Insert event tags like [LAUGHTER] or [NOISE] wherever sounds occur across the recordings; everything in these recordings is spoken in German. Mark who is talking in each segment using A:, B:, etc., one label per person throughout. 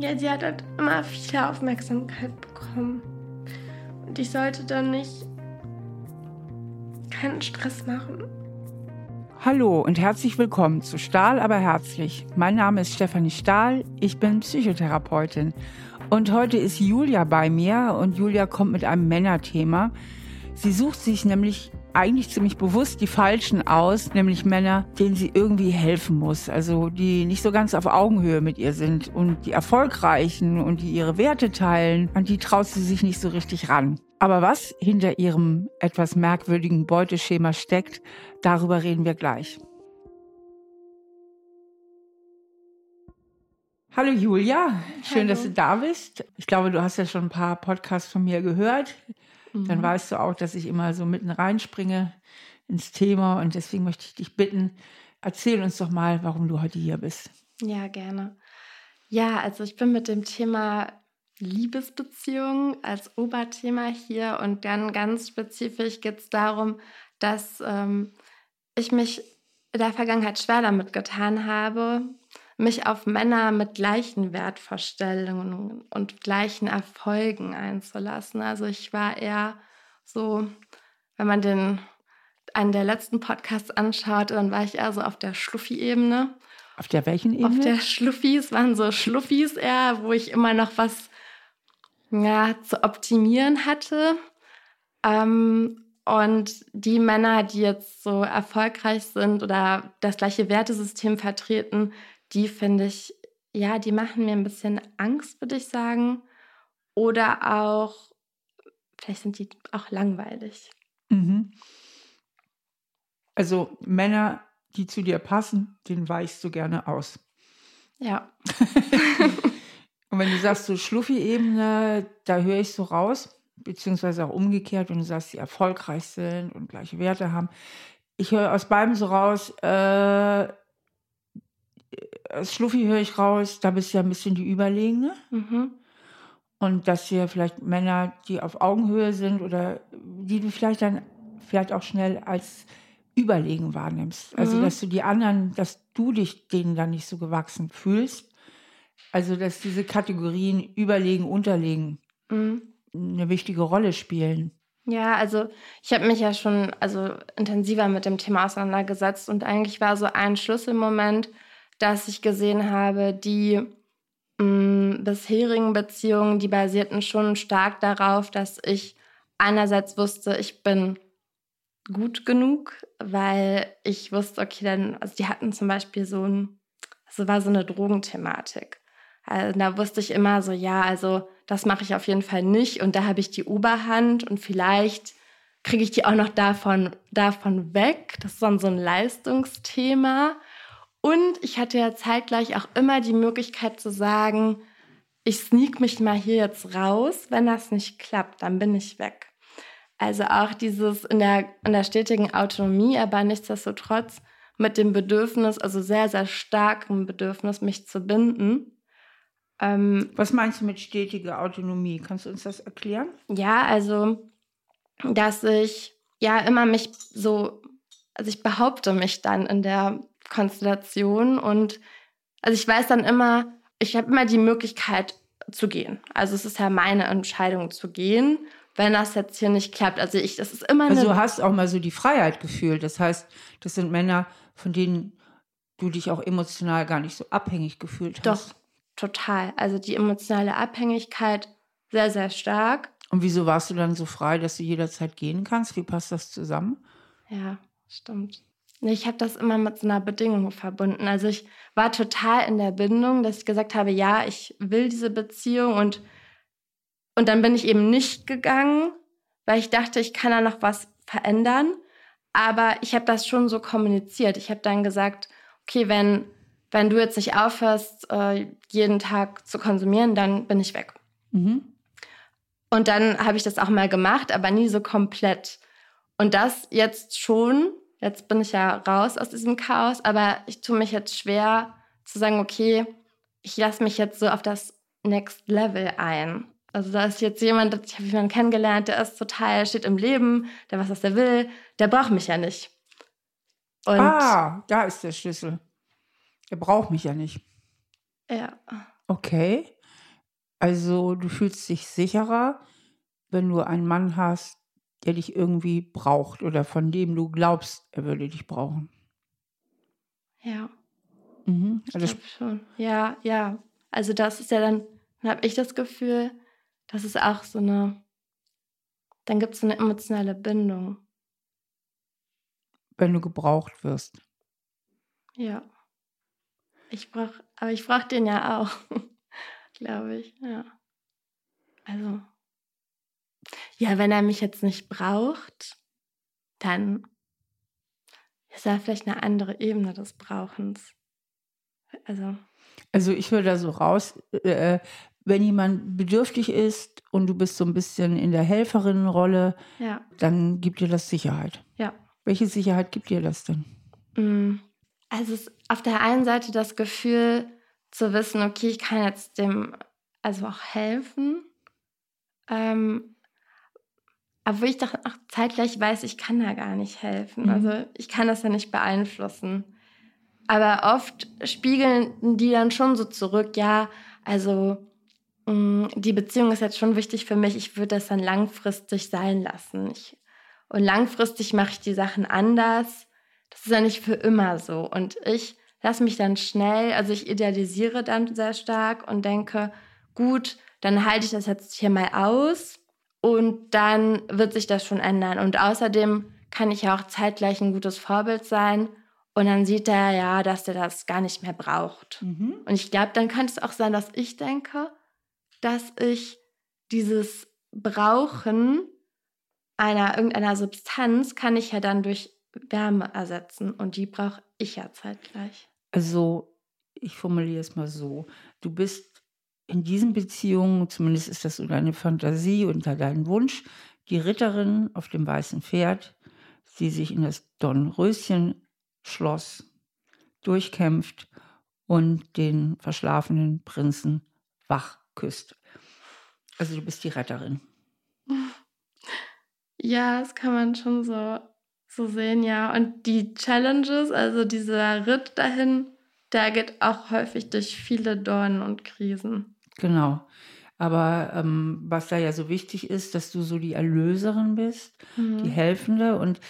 A: Ja, sie hat halt immer viel Aufmerksamkeit bekommen. Und ich sollte dann nicht keinen Stress machen.
B: Hallo und herzlich willkommen zu Stahl aber herzlich. Mein Name ist Stefanie Stahl, ich bin Psychotherapeutin. Und heute ist Julia bei mir und Julia kommt mit einem Männerthema. Sie sucht sich nämlich eigentlich ziemlich bewusst die Falschen aus, nämlich Männer, denen sie irgendwie helfen muss, also die nicht so ganz auf Augenhöhe mit ihr sind und die Erfolgreichen und die ihre Werte teilen, an die traut sie sich nicht so richtig ran. Aber was hinter ihrem etwas merkwürdigen Beuteschema steckt, darüber reden wir gleich. Hallo Julia, schön, Hallo. dass du da bist. Ich glaube, du hast ja schon ein paar Podcasts von mir gehört. Mhm. Dann weißt du auch, dass ich immer so mitten reinspringe ins Thema und deswegen möchte ich dich bitten, erzähl uns doch mal, warum du heute hier bist.
A: Ja, gerne. Ja, also ich bin mit dem Thema Liebesbeziehungen als Oberthema hier und dann ganz spezifisch geht es darum, dass ähm, ich mich in der Vergangenheit schwer damit getan habe, mich auf Männer mit gleichen Wertvorstellungen und gleichen Erfolgen einzulassen. Also ich war eher so, wenn man den einen der letzten Podcasts anschaut, dann war ich eher so auf der Schluffi-Ebene.
B: Auf der welchen Ebene?
A: Auf der Schluffis waren so Schluffis eher, wo ich immer noch was ja, zu optimieren hatte. Ähm, und die Männer, die jetzt so erfolgreich sind oder das gleiche Wertesystem vertreten, die finde ich, ja, die machen mir ein bisschen Angst, würde ich sagen. Oder auch, vielleicht sind die auch langweilig.
B: Mhm. Also Männer, die zu dir passen, den weichst du gerne aus.
A: Ja. [LAUGHS]
B: Und wenn du sagst, so Schluffi-Ebene, da höre ich so raus, beziehungsweise auch umgekehrt, wenn du sagst, die erfolgreich sind und gleiche Werte haben. Ich höre aus beiden so raus, äh, Schluffi höre ich raus, da bist du ja ein bisschen die Überlegene. Mhm. Und dass hier vielleicht Männer, die auf Augenhöhe sind oder die du vielleicht dann vielleicht auch schnell als überlegen wahrnimmst. Also mhm. dass du die anderen, dass du dich denen dann nicht so gewachsen fühlst. Also dass diese Kategorien überlegen, unterlegen mhm. eine wichtige Rolle spielen.
A: Ja, also ich habe mich ja schon also intensiver mit dem Thema auseinandergesetzt und eigentlich war so ein Schlüsselmoment, dass ich gesehen habe, die mh, mm, bisherigen Beziehungen, die basierten schon stark darauf, dass ich einerseits wusste, ich bin gut genug, weil ich wusste, okay, dann, also die hatten zum Beispiel so ein, also war so eine Drogenthematik. Also da wusste ich immer so, ja, also das mache ich auf jeden Fall nicht und da habe ich die Oberhand und vielleicht kriege ich die auch noch davon, davon weg. Das ist dann so ein Leistungsthema. Und ich hatte ja zeitgleich auch immer die Möglichkeit zu sagen, ich sneak mich mal hier jetzt raus. Wenn das nicht klappt, dann bin ich weg. Also auch dieses in der, in der stetigen Autonomie, aber nichtsdestotrotz mit dem Bedürfnis, also sehr, sehr starkem Bedürfnis, mich zu binden.
B: Ähm, Was meinst du mit stetiger Autonomie? Kannst du uns das erklären?
A: Ja, also, dass ich ja immer mich so, also ich behaupte mich dann in der Konstellation und also ich weiß dann immer, ich habe immer die Möglichkeit zu gehen. Also es ist ja meine Entscheidung zu gehen, wenn das jetzt hier nicht klappt. Also ich, das ist immer
B: eine. Also du hast auch mal so die Freiheit gefühlt. Das heißt, das sind Männer, von denen du dich auch emotional gar nicht so abhängig gefühlt
A: hast. Doch, total. Also die emotionale Abhängigkeit sehr, sehr stark.
B: Und wieso warst du dann so frei, dass du jederzeit gehen kannst? Wie passt das zusammen?
A: Ja, stimmt. Ich habe das immer mit so einer Bedingung verbunden. Also ich war total in der Bindung, dass ich gesagt habe, ja, ich will diese Beziehung und, und dann bin ich eben nicht gegangen, weil ich dachte, ich kann da noch was verändern. Aber ich habe das schon so kommuniziert. Ich habe dann gesagt, okay, wenn, wenn du jetzt nicht aufhörst, äh, jeden Tag zu konsumieren, dann bin ich weg. Mhm. Und dann habe ich das auch mal gemacht, aber nie so komplett. Und das jetzt schon Jetzt bin ich ja raus aus diesem Chaos, aber ich tue mich jetzt schwer zu sagen, okay, ich lasse mich jetzt so auf das Next Level ein. Also da ist jetzt jemand, ich habe jemanden kennengelernt, der ist total, steht im Leben, der weiß, was der will, der braucht mich ja nicht.
B: Und ah, da ist der Schlüssel. Er braucht mich ja nicht.
A: Ja,
B: Okay. Also du fühlst dich sicherer, wenn du einen Mann hast, der dich irgendwie braucht oder von dem du glaubst, er würde dich brauchen.
A: Ja.
B: Mhm.
A: Ich
B: Also
A: glaube schon. Ja, ja. Also das ist ja dann, dann habe ich das Gefühl, das ist auch so eine, dann gibt es so eine emotionale Bindung.
B: wenn du gebraucht wirst.
A: Ja. Ich brauch, aber ich brauche den ja auch, [LAUGHS] glaube ich, ja. Also, ja, wenn er mich jetzt nicht braucht, dann ist da vielleicht eine andere Ebene des Brauchens. Also,
B: Also ich höre da so raus, äh, wenn jemand bedürftig ist und du bist so ein bisschen in der Helferinnenrolle,
A: ja,
B: dann gibt dir das Sicherheit.
A: ja.
B: Welche Sicherheit gibt dir das denn?
A: Mm, Also es ist auf der einen Seite das Gefühl zu wissen, okay, ich kann jetzt dem also auch helfen. Ähm, aber wo ich doch auch zeitgleich weiß, ich kann da gar nicht helfen.
B: Mhm.
A: Also ich kann das ja nicht beeinflussen. Aber oft spiegeln die dann schon so zurück, ja, also mh, die Beziehung ist jetzt schon wichtig für mich, ich würde das dann langfristig sein lassen. Ich, und langfristig mache ich die Sachen anders. Das ist ja nicht für immer so. Und ich lasse mich dann schnell, also ich idealisiere dann sehr stark und denke, gut, dann halte ich das jetzt hier mal aus und dann wird sich das schon ändern. Und außerdem kann ich ja auch zeitgleich ein gutes Vorbild sein und dann sieht er ja, dass er das gar nicht mehr braucht.
B: Mhm.
A: Und ich glaube, dann könnte es auch sein, dass ich denke, dass ich dieses Brauchen einer irgendeiner Substanz kann ich ja dann durch Wärme ersetzen und die brauche ich ja zeitgleich.
B: Also ich formuliere es mal so. Du bist in diesen Beziehungen, zumindest ist das so deine Fantasie und dein Wunsch, die Ritterin auf dem weißen Pferd, die sich in das Dornröschen-Schloss durchkämpft und den verschlafenen Prinzen wach küsst. Also du bist die Retterin.
A: Ja, das kann man schon so, so sehen, ja. Und die Challenges, also dieser Ritt dahin, der geht auch häufig durch viele Dornen und Krisen.
B: Genau. Aber ähm, was da ja so wichtig ist, dass du so die Erlöserin bist, die
A: Mhm.
B: Helfende. Und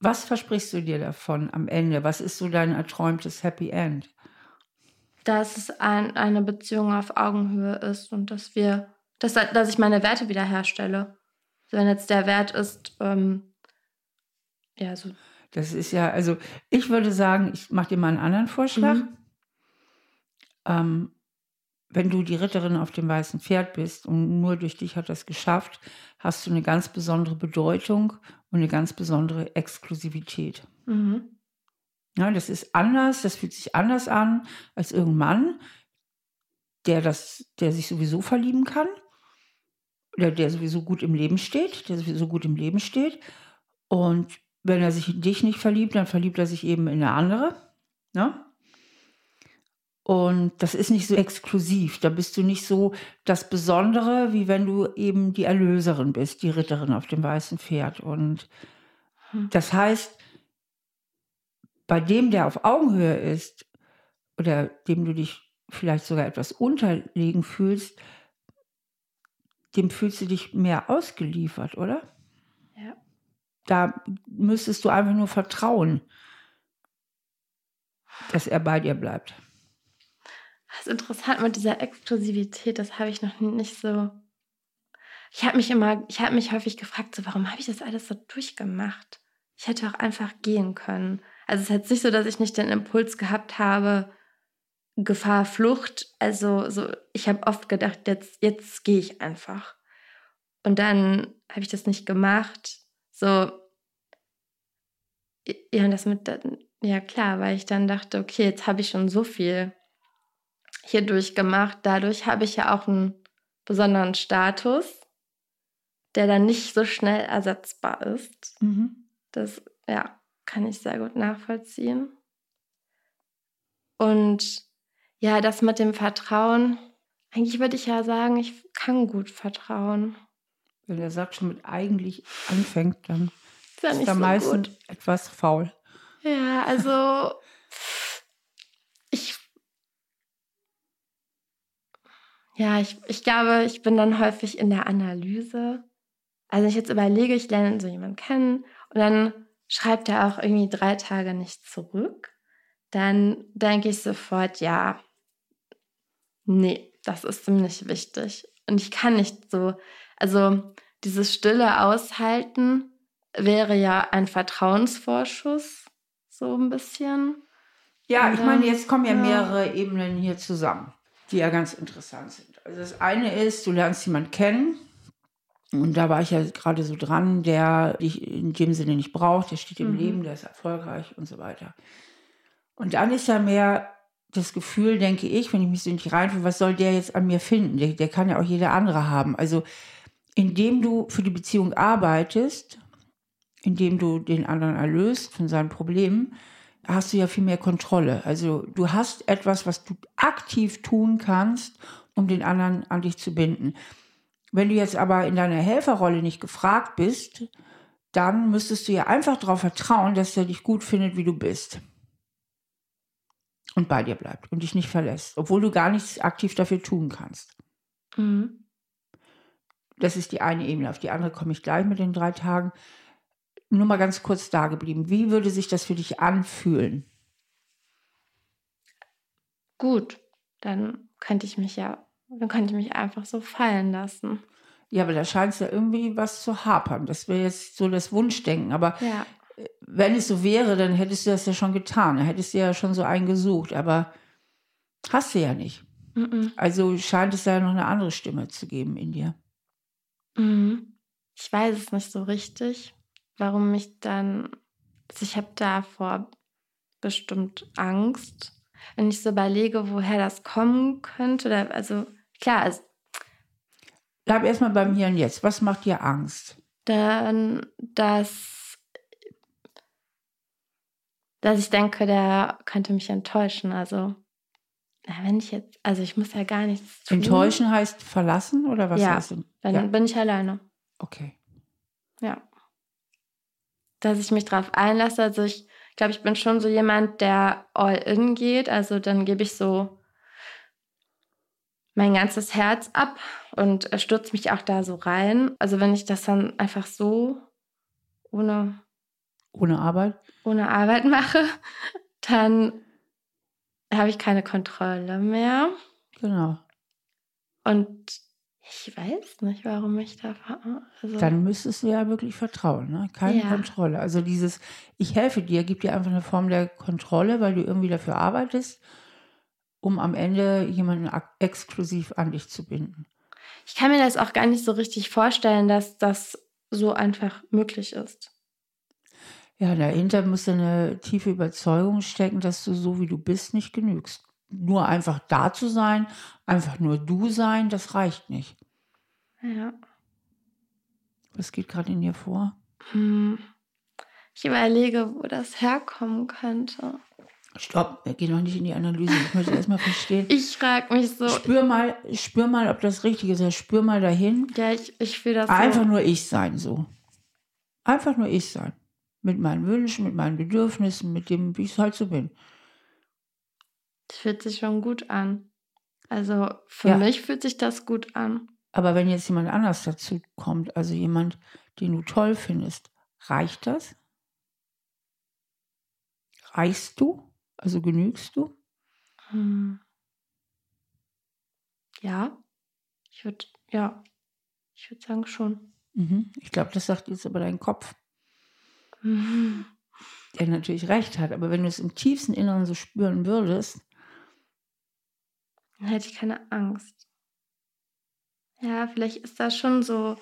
B: was versprichst du dir davon am Ende? Was ist so dein erträumtes Happy End?
A: Dass es ein, eine Beziehung auf Augenhöhe ist und dass wir, dass, dass ich meine Werte wiederherstelle. Wenn jetzt der Wert ist, ähm, ja, so,
B: Das ist ja, also ich würde sagen, ich mache dir mal einen anderen Vorschlag.
A: Mhm.
B: Ähm, wenn du die Ritterin auf dem weißen Pferd bist und nur durch dich hat das geschafft, hast du eine ganz besondere Bedeutung und eine ganz besondere Exklusivität.
A: mhm.
B: Ja, das ist anders, das fühlt sich anders an als irgendein Mann, der, das, der sich sowieso verlieben kann. Oder der sowieso gut im Leben steht, der sowieso gut im Leben steht. Und wenn er sich in dich nicht verliebt, dann verliebt er sich eben in eine andere. Ne? Und das ist nicht so exklusiv. Da bist du nicht so das Besondere, wie wenn du eben die Erlöserin bist, die Ritterin auf dem weißen Pferd. Und
A: Hm.
B: das heißt, bei dem, der auf Augenhöhe ist, oder dem du dich vielleicht sogar etwas unterlegen fühlst, dem fühlst du dich mehr ausgeliefert, oder?
A: Ja.
B: Da müsstest du einfach nur vertrauen, dass er bei dir bleibt.
A: Das ist interessant mit dieser Exklusivität, das habe ich noch nicht so. Ich habe mich immer, ich habe mich häufig gefragt, so, warum habe ich das alles so durchgemacht? Ich hätte auch einfach gehen können. Also es ist jetzt nicht so, dass ich nicht den Impuls gehabt habe, Gefahr, Flucht. Also so, ich habe oft gedacht, jetzt, jetzt gehe ich einfach. Und dann habe ich das nicht gemacht. So, ja, das mit, ja klar, weil ich dann dachte, okay, jetzt habe ich schon so viel hier durchgemacht. Dadurch habe ich ja auch einen besonderen Status, der dann nicht so schnell ersetzbar ist.
B: Mhm.
A: Das ja, kann ich sehr gut nachvollziehen. Und ja, das mit dem Vertrauen, eigentlich würde ich ja sagen, ich kann gut vertrauen.
B: Wenn der Satz schon mit eigentlich anfängt, dann
A: Ist ja
B: ist er
A: so
B: meistens etwas faul.
A: Ja, also Ja, ich, ich glaube, ich bin dann häufig in der Analyse. Also ich jetzt überlege, ich lerne so jemanden kennen und dann schreibt er auch irgendwie drei Tage nicht zurück. Dann denke ich sofort, ja, nee, das ist ziemlich wichtig. Und ich kann nicht so, also dieses Stille aushalten wäre ja ein Vertrauensvorschuss, so ein bisschen.
B: Ja, ich meine, jetzt kommen ja, ja mehrere Ebenen hier zusammen, die ja ganz interessant sind. Also das eine ist, du lernst jemanden kennen, und da war ich ja gerade so dran, der dich in dem Sinne nicht braucht, der steht im mhm. Leben, der ist erfolgreich und so weiter. Und dann ist ja mehr das Gefühl, denke ich, wenn ich mich so nicht reinfühle, was soll der jetzt an mir finden? Der, der kann ja auch jeder andere haben. Also indem du für die Beziehung arbeitest, indem du den anderen erlöst von seinen Problemen, hast du ja viel mehr Kontrolle. Also du hast etwas, was du aktiv tun kannst, um den anderen an dich zu binden. Wenn du jetzt aber in deiner Helferrolle nicht gefragt bist, dann müsstest du ja einfach darauf vertrauen, dass er dich gut findet, wie du bist und bei dir bleibt und dich nicht verlässt, obwohl du gar nichts aktiv dafür tun kannst. Mhm. Das ist die eine Ebene. Auf die andere komme ich gleich mit den drei Tagen. Nur mal ganz kurz da geblieben. Wie würde sich das für dich anfühlen?
A: Gut, dann könnte ich mich ja, dann könnte ich mich einfach so fallen lassen.
B: Ja, aber da scheint es ja irgendwie was zu hapern. Das wäre jetzt so das Wunschdenken. Aber ja wenn es so wäre, dann hättest du das ja schon getan. Dann hättest du ja schon so einen gesucht. Aber hast du ja nicht. Mhm. Also scheint es ja noch eine andere Stimme zu geben in dir.
A: Mhm. Ich weiß es nicht so richtig, warum ich dann. Also ich habe davor bestimmt Angst. Wenn ich so überlege, woher das kommen könnte, oder, also klar, also,
B: Bleib erstmal beim Hier und Jetzt. Was macht dir Angst?
A: Dann, dass dass ich denke, der könnte mich enttäuschen. Also, wenn ich jetzt, also ich muss ja gar nichts
B: tun. Enttäuschen heißt verlassen oder was
A: ja,
B: heißt
A: Dann ja. bin ich alleine.
B: Okay.
A: Ja. Dass ich mich darauf einlasse. Also ich glaube, ich bin schon so jemand, der all in geht. Also dann gebe ich so mein ganzes Herz ab und stürze mich auch da so rein. Also wenn ich das dann einfach so ohne
B: ohne Arbeit?
A: Ohne Arbeit mache, [LAUGHS] dann habe ich keine Kontrolle mehr.
B: Genau.
A: Und ich weiß nicht, warum ich da.
B: Also dann müsstest du ja wirklich vertrauen, ne? Keine ja. Kontrolle. Also dieses, ich helfe dir, gibt dir einfach eine Form der Kontrolle, weil du irgendwie dafür arbeitest, um am Ende jemanden exklusiv an dich zu binden.
A: Ich kann mir das auch gar nicht so richtig vorstellen, dass das so einfach möglich ist.
B: Ja, dahinter muss eine tiefe Überzeugung stecken, dass du so wie du bist nicht genügst. Nur einfach da zu sein, einfach nur du sein, das reicht nicht.
A: Ja.
B: Was geht gerade in dir vor?
A: Hm. Ich überlege, wo das herkommen könnte.
B: Stopp, wir gehen noch nicht in die Analyse. Ich möchte erstmal verstehen.
A: Ich frage mich so.
B: Spür mal, spür mal, ob das richtig ist. Spür mal dahin.
A: Ja, ich, ich fühle das
B: Einfach so. nur ich sein, so. Einfach nur ich sein mit meinen Wünschen, mit meinen Bedürfnissen, mit dem, wie ich halt so bin.
A: Das fühlt sich schon gut an. Also für ja. mich fühlt sich das gut an.
B: Aber wenn jetzt jemand anders dazu kommt, also jemand, den du toll findest, reicht das? Reichst du? Also genügst du? Hm.
A: Ja, ich würde, ja, ich würde sagen schon.
B: Mhm. Ich glaube, das sagt jetzt aber dein Kopf. Mhm. [LAUGHS] Der natürlich recht hat, aber wenn du es im tiefsten Inneren so spüren würdest,
A: dann hätte ich keine Angst. Ja, vielleicht ist da schon so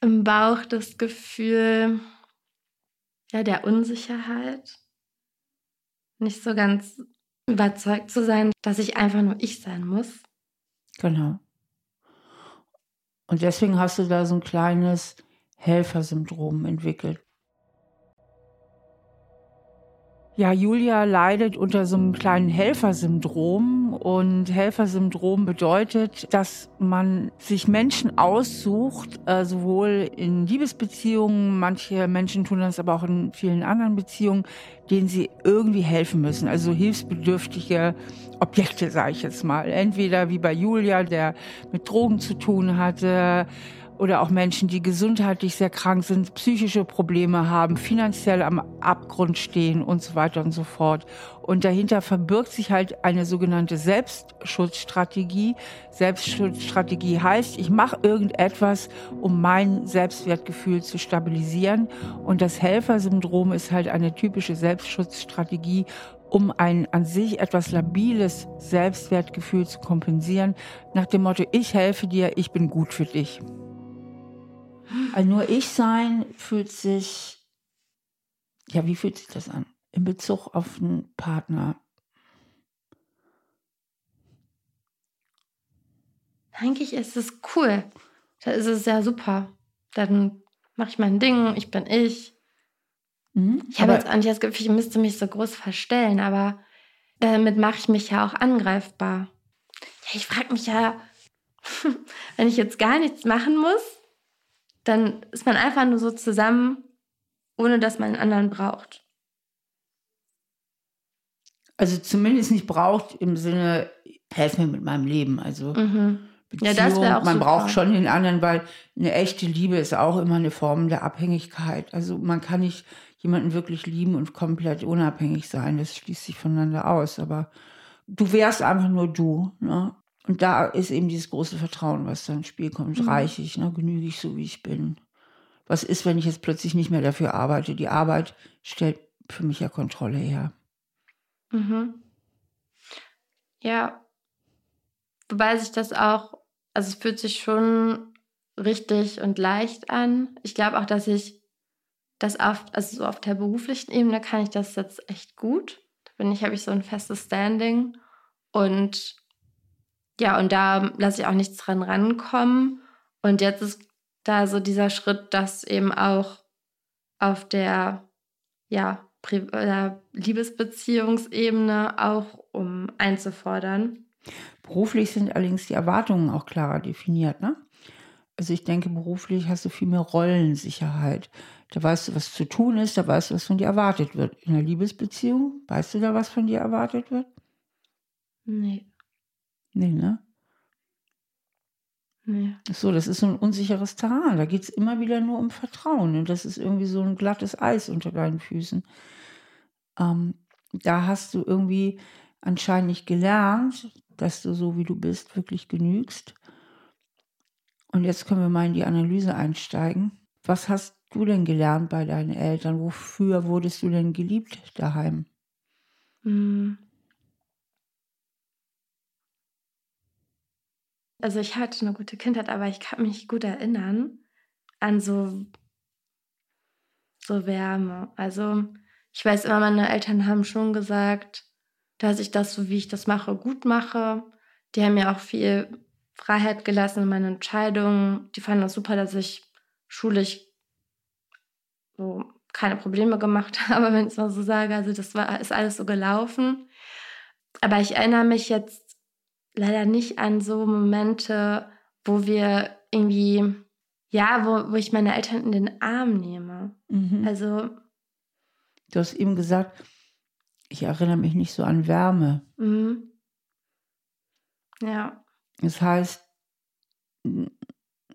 A: im Bauch das Gefühl ja, der Unsicherheit. Nicht so ganz überzeugt zu sein, dass ich einfach nur ich sein muss.
B: Genau. Und deswegen hast du da so ein kleines Helfersyndrom entwickelt. Ja, Julia leidet unter so einem kleinen Helfersyndrom. Und Helfersyndrom bedeutet, dass man sich Menschen aussucht, äh, sowohl in Liebesbeziehungen, manche Menschen tun das aber auch in vielen anderen Beziehungen, denen sie irgendwie helfen müssen. Also hilfsbedürftige Objekte, sage ich jetzt mal. Entweder wie bei Julia, der mit Drogen zu tun hatte, oder auch Menschen, die gesundheitlich sehr krank sind, psychische Probleme haben, finanziell am Abgrund stehen und so weiter und so fort. Und dahinter verbirgt sich halt eine sogenannte Selbstschutzstrategie. Selbstschutzstrategie heißt, ich mache irgendetwas, um mein Selbstwertgefühl zu stabilisieren. Und das Helfersyndrom ist halt eine typische Selbstschutzstrategie, um ein an sich etwas labiles Selbstwertgefühl zu kompensieren, nach dem Motto, ich helfe dir, ich bin gut für dich. Also nur ich sein fühlt sich, ja, wie fühlt sich das an? In Bezug auf einen Partner.
A: Eigentlich ist es cool. Da ist es ja super. Dann mache ich mein Ding, ich bin ich. Mhm, ich habe jetzt eigentlich das Gefühl, ich müsste mich so groß verstellen, aber damit mache ich mich ja auch angreifbar. Ja, ich frage mich ja, [LAUGHS] wenn ich jetzt gar nichts machen muss, dann ist man einfach nur so zusammen, ohne dass man einen anderen braucht.
B: Also zumindest nicht braucht im Sinne, helf mir mit meinem Leben. Also mhm. Beziehung, ja, das auch man super. braucht schon den anderen, weil eine echte Liebe ist auch immer eine Form der Abhängigkeit. Also man kann nicht jemanden wirklich lieben und komplett unabhängig sein. Das schließt sich voneinander aus. Aber du wärst einfach nur du. Ne? Und da ist eben dieses große Vertrauen, was da ins Spiel kommt. Mhm. Reiche ich, ne? genüge ich so, wie ich bin. Was ist, wenn ich jetzt plötzlich nicht mehr dafür arbeite? Die Arbeit stellt für mich ja Kontrolle her.
A: Mhm. Ja. Wobei sich das auch, also es fühlt sich schon richtig und leicht an. Ich glaube auch, dass ich das auf, also so auf der beruflichen Ebene kann ich das jetzt echt gut. Da bin ich, habe ich so ein festes Standing und ja, und da lasse ich auch nichts dran rankommen. Und jetzt ist da so dieser Schritt, das eben auch auf der ja, äh, Liebesbeziehungsebene auch um einzufordern.
B: Beruflich sind allerdings die Erwartungen auch klarer definiert, ne? Also ich denke, beruflich hast du viel mehr Rollensicherheit. Da weißt du, was zu tun ist, da weißt du, was von dir erwartet wird. In einer Liebesbeziehung, weißt du da, was von dir erwartet wird?
A: Nee.
B: Nee, ne? Nee. So, das ist so ein unsicheres Terrain. Da geht es immer wieder nur um Vertrauen. Und das ist irgendwie so ein glattes Eis unter deinen Füßen. Ähm, da hast du irgendwie anscheinend nicht gelernt, dass du so wie du bist wirklich genügst. Und jetzt können wir mal in die Analyse einsteigen. Was hast du denn gelernt bei deinen Eltern? Wofür wurdest du denn geliebt daheim?
A: Mhm. Also ich hatte eine gute Kindheit, aber ich kann mich gut erinnern an so, so Wärme. Also ich weiß immer, meine Eltern haben schon gesagt, dass ich das, so wie ich das mache, gut mache. Die haben mir auch viel Freiheit gelassen in meinen Entscheidungen. Die fanden das super, dass ich schulisch so keine Probleme gemacht [LAUGHS] habe, wenn ich es mal so sage. Also das war, ist alles so gelaufen. Aber ich erinnere mich jetzt leider nicht an so Momente, wo wir irgendwie, ja, wo, wo ich meine Eltern in den Arm nehme. Mhm. Also.
B: Du hast eben gesagt, ich erinnere mich nicht so an Wärme.
A: Mhm. Ja.
B: Das heißt,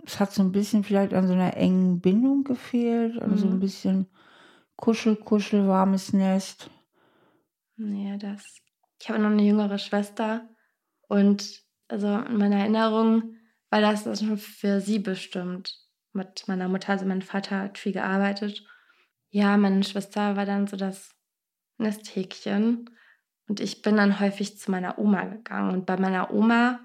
B: es hat so ein bisschen vielleicht an so einer engen Bindung gefehlt, an mhm. so ein mhm. bisschen Kuschel, Kuschel, warmes Nest.
A: Nee, das. Ich habe noch eine jüngere Schwester und also in meiner Erinnerung war das, das schon für sie bestimmt. Mit meiner Mutter, also mein Vater hat viel gearbeitet. Ja, meine Schwester war dann so das Nesthäkchen. Und ich bin dann häufig zu meiner Oma gegangen. Und bei meiner Oma,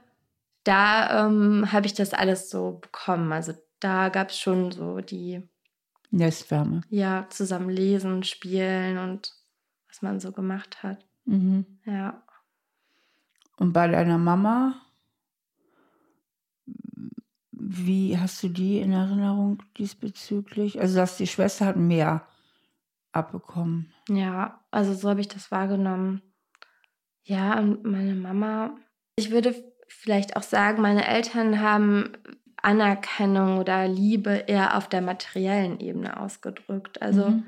A: da ähm, habe ich das alles so bekommen. Also da gab es schon so die
B: Nestwärme.
A: Ja, zusammen lesen, spielen und was man so gemacht hat. Mhm. Ja.
B: Und bei deiner Mama, wie hast du die in Erinnerung diesbezüglich? Also, dass die Schwester hat mehr abbekommen.
A: Ja, also so habe ich das wahrgenommen. Ja, und meine Mama, ich würde vielleicht auch sagen, meine Eltern haben Anerkennung oder Liebe eher auf der materiellen Ebene ausgedrückt. Also mhm.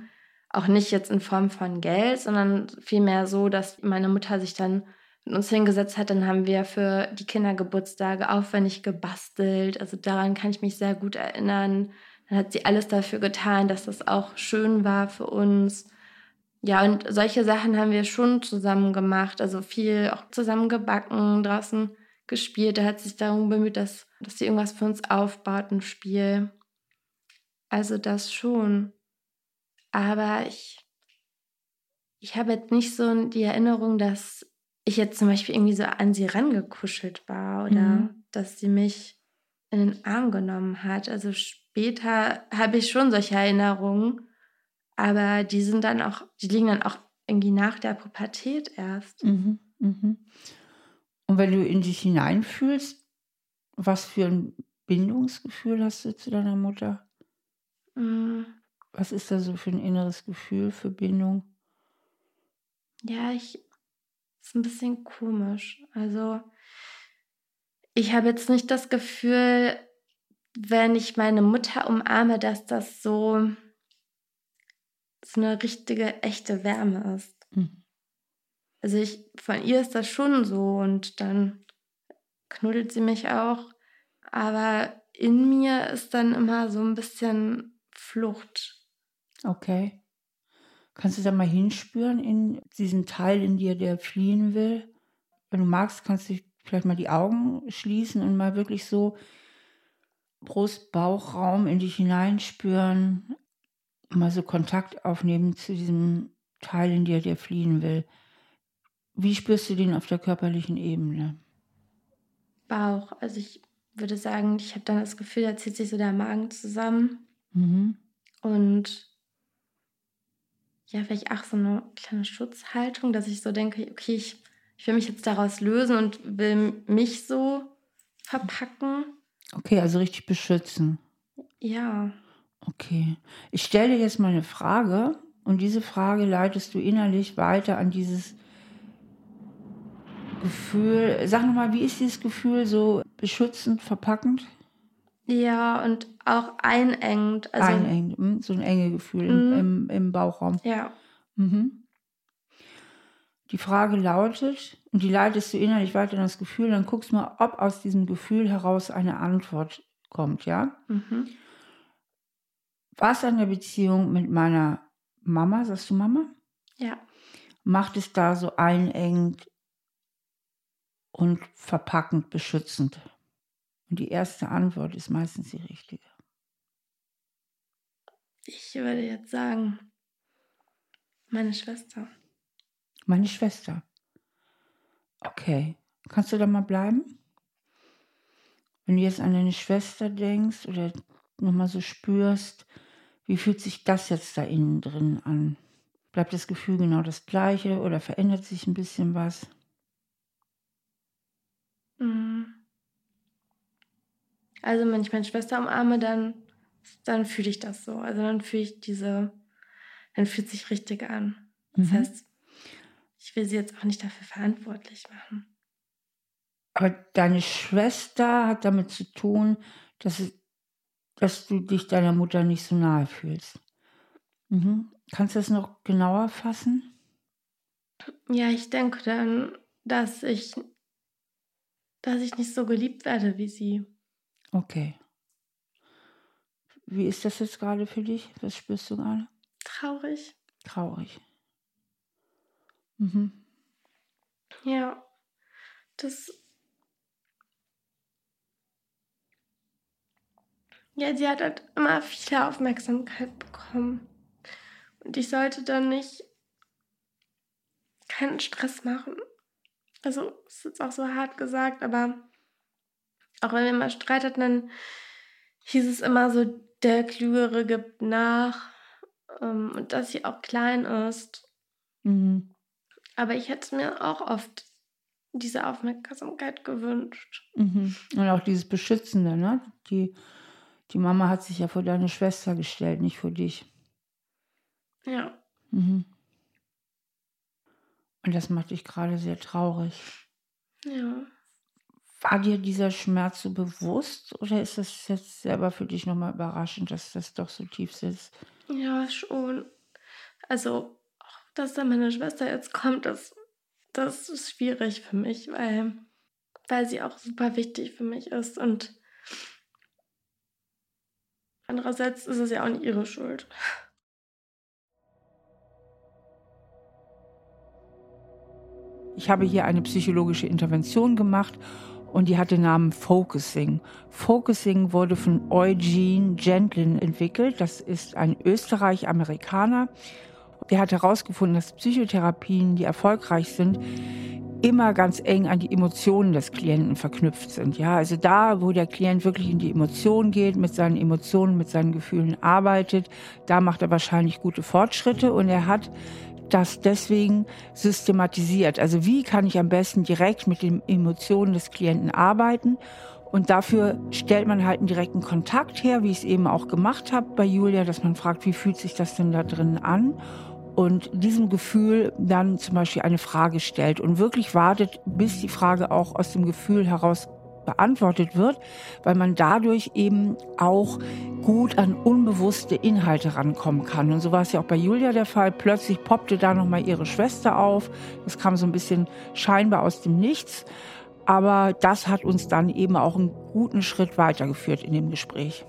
A: auch nicht jetzt in Form von Geld, sondern vielmehr so, dass meine Mutter sich dann uns hingesetzt hat. Dann haben wir für die Kindergeburtstage aufwendig gebastelt. Also daran kann ich mich sehr gut erinnern. Dann hat sie alles dafür getan, dass das auch schön war für uns. Ja, und solche Sachen haben wir schon zusammen gemacht. Also viel auch zusammen gebacken, draußen gespielt. Er hat sich darum bemüht, dass, dass sie irgendwas für uns aufbaut, ein Spiel. Also das schon. Aber ich, ich habe jetzt nicht so die Erinnerung, dass ich jetzt zum Beispiel irgendwie so an sie rangekuschelt war oder mhm. dass sie mich in den Arm genommen hat. Also später habe ich schon solche Erinnerungen, aber die sind dann auch, die liegen dann auch irgendwie nach der Pubertät erst.
B: Mhm. Mhm. Und wenn du in dich hineinfühlst, was für ein Bindungsgefühl hast du zu deiner Mutter? Mhm. Was ist da so für ein inneres Gefühl für Bindung?
A: Ja, ich ist ein bisschen komisch. Also ich habe jetzt nicht das Gefühl, wenn ich meine Mutter umarme, dass das so, so eine richtige, echte Wärme ist. Mhm. Also ich, von ihr ist das schon so und dann knuddelt sie mich auch. Aber in mir ist dann immer so ein bisschen Flucht.
B: Okay. Kannst du da mal hinspüren in diesen Teil in dir, der fliehen will? Wenn du magst, kannst du vielleicht mal die Augen schließen und mal wirklich so Brust, Bauchraum in dich hineinspüren, mal so Kontakt aufnehmen zu diesem Teil in dir, der fliehen will. Wie spürst du den auf der körperlichen Ebene?
A: Bauch. Also ich würde sagen, ich habe dann das Gefühl, da zieht sich so der Magen zusammen. Mhm. Und ja, vielleicht auch so eine kleine Schutzhaltung, dass ich so denke, okay, ich, ich will mich jetzt daraus lösen und will mich so verpacken.
B: Okay, also richtig beschützen.
A: Ja.
B: Okay. Ich stelle dir jetzt mal eine Frage und diese Frage leitest du innerlich weiter an dieses Gefühl, sag nochmal, wie ist dieses Gefühl so beschützend, verpackend?
A: Ja, und auch einengend.
B: Also, einengend, hm, so ein enge Gefühl im, mhm. im, im, Bauchraum.
A: Ja.
B: Mhm. Die Frage lautet, und die leitest du innerlich weiter in das Gefühl, dann guckst du mal, ob aus diesem Gefühl heraus eine Antwort kommt, ja? Mhm. Was an der Beziehung mit meiner Mama, sagst du Mama?
A: Ja.
B: Macht es da so einengend und verpackend beschützend. Und die erste Antwort ist meistens die richtige.
A: Ich würde jetzt sagen, meine Schwester.
B: Meine Schwester. Okay. Kannst du da mal bleiben? Wenn du jetzt an deine Schwester denkst oder nochmal so spürst, wie fühlt sich das jetzt da innen drin an? Bleibt das Gefühl genau das gleiche oder verändert sich ein bisschen was?
A: Mhm. Also wenn ich meine Schwester umarme, dann, dann fühle ich das so. Also dann fühle ich diese, dann fühlt sich richtig an. Das mhm. heißt, ich will sie jetzt auch nicht dafür verantwortlich machen.
B: Aber deine Schwester hat damit zu tun, dass, dass du dich deiner Mutter nicht so nahe fühlst. Mhm. Kannst du das noch genauer fassen?
A: Ja, ich denke dann, dass ich dass ich nicht so geliebt werde wie sie.
B: Okay. Wie ist das jetzt gerade für dich? Was spürst du gerade?
A: Traurig.
B: Traurig. Mhm.
A: Ja, das. Ja, sie hat halt immer viel Aufmerksamkeit bekommen. Und ich sollte dann nicht keinen Stress machen. Also, ist jetzt auch so hart gesagt, aber auch wenn wir mal Streit hatten, dann hieß es immer so, der Klügere gibt nach ähm, und dass sie auch klein ist. Mhm. Aber ich hätte mir auch oft diese Aufmerksamkeit gewünscht.
B: Mhm. Und auch dieses Beschützende, ne? Die, die Mama hat sich ja vor deine Schwester gestellt, nicht vor dich.
A: Ja.
B: Mhm. Und das macht dich gerade sehr traurig.
A: Ja.
B: War dir dieser Schmerz so bewusst oder ist das jetzt selber für dich nochmal überraschend, dass das doch so tief sitzt?
A: Ja, schon. Also, dass da meine Schwester jetzt kommt, das, das ist schwierig für mich, weil, weil sie auch super wichtig für mich ist und andererseits ist es ja auch nicht ihre Schuld.
B: Ich habe hier eine psychologische Intervention gemacht und die hat den Namen Focusing. Focusing wurde von Eugene Gentlin entwickelt. Das ist ein Österreich-Amerikaner. Der hat herausgefunden, dass Psychotherapien, die erfolgreich sind, immer ganz eng an die Emotionen des Klienten verknüpft sind. Ja, also da, wo der Klient wirklich in die Emotionen geht, mit seinen Emotionen, mit seinen Gefühlen arbeitet, da macht er wahrscheinlich gute Fortschritte und er hat das deswegen systematisiert. Also wie kann ich am besten direkt mit den Emotionen des Klienten arbeiten? Und dafür stellt man halt einen direkten Kontakt her, wie ich es eben auch gemacht habe bei Julia, dass man fragt, wie fühlt sich das denn da drin an? Und diesem Gefühl dann zum Beispiel eine Frage stellt und wirklich wartet, bis die Frage auch aus dem Gefühl heraus beantwortet wird, weil man dadurch eben auch gut an unbewusste Inhalte rankommen kann. Und so war es ja auch bei Julia der Fall. Plötzlich poppte da nochmal ihre Schwester auf. Das kam so ein bisschen scheinbar aus dem Nichts. Aber das hat uns dann eben auch einen guten Schritt weitergeführt in dem Gespräch.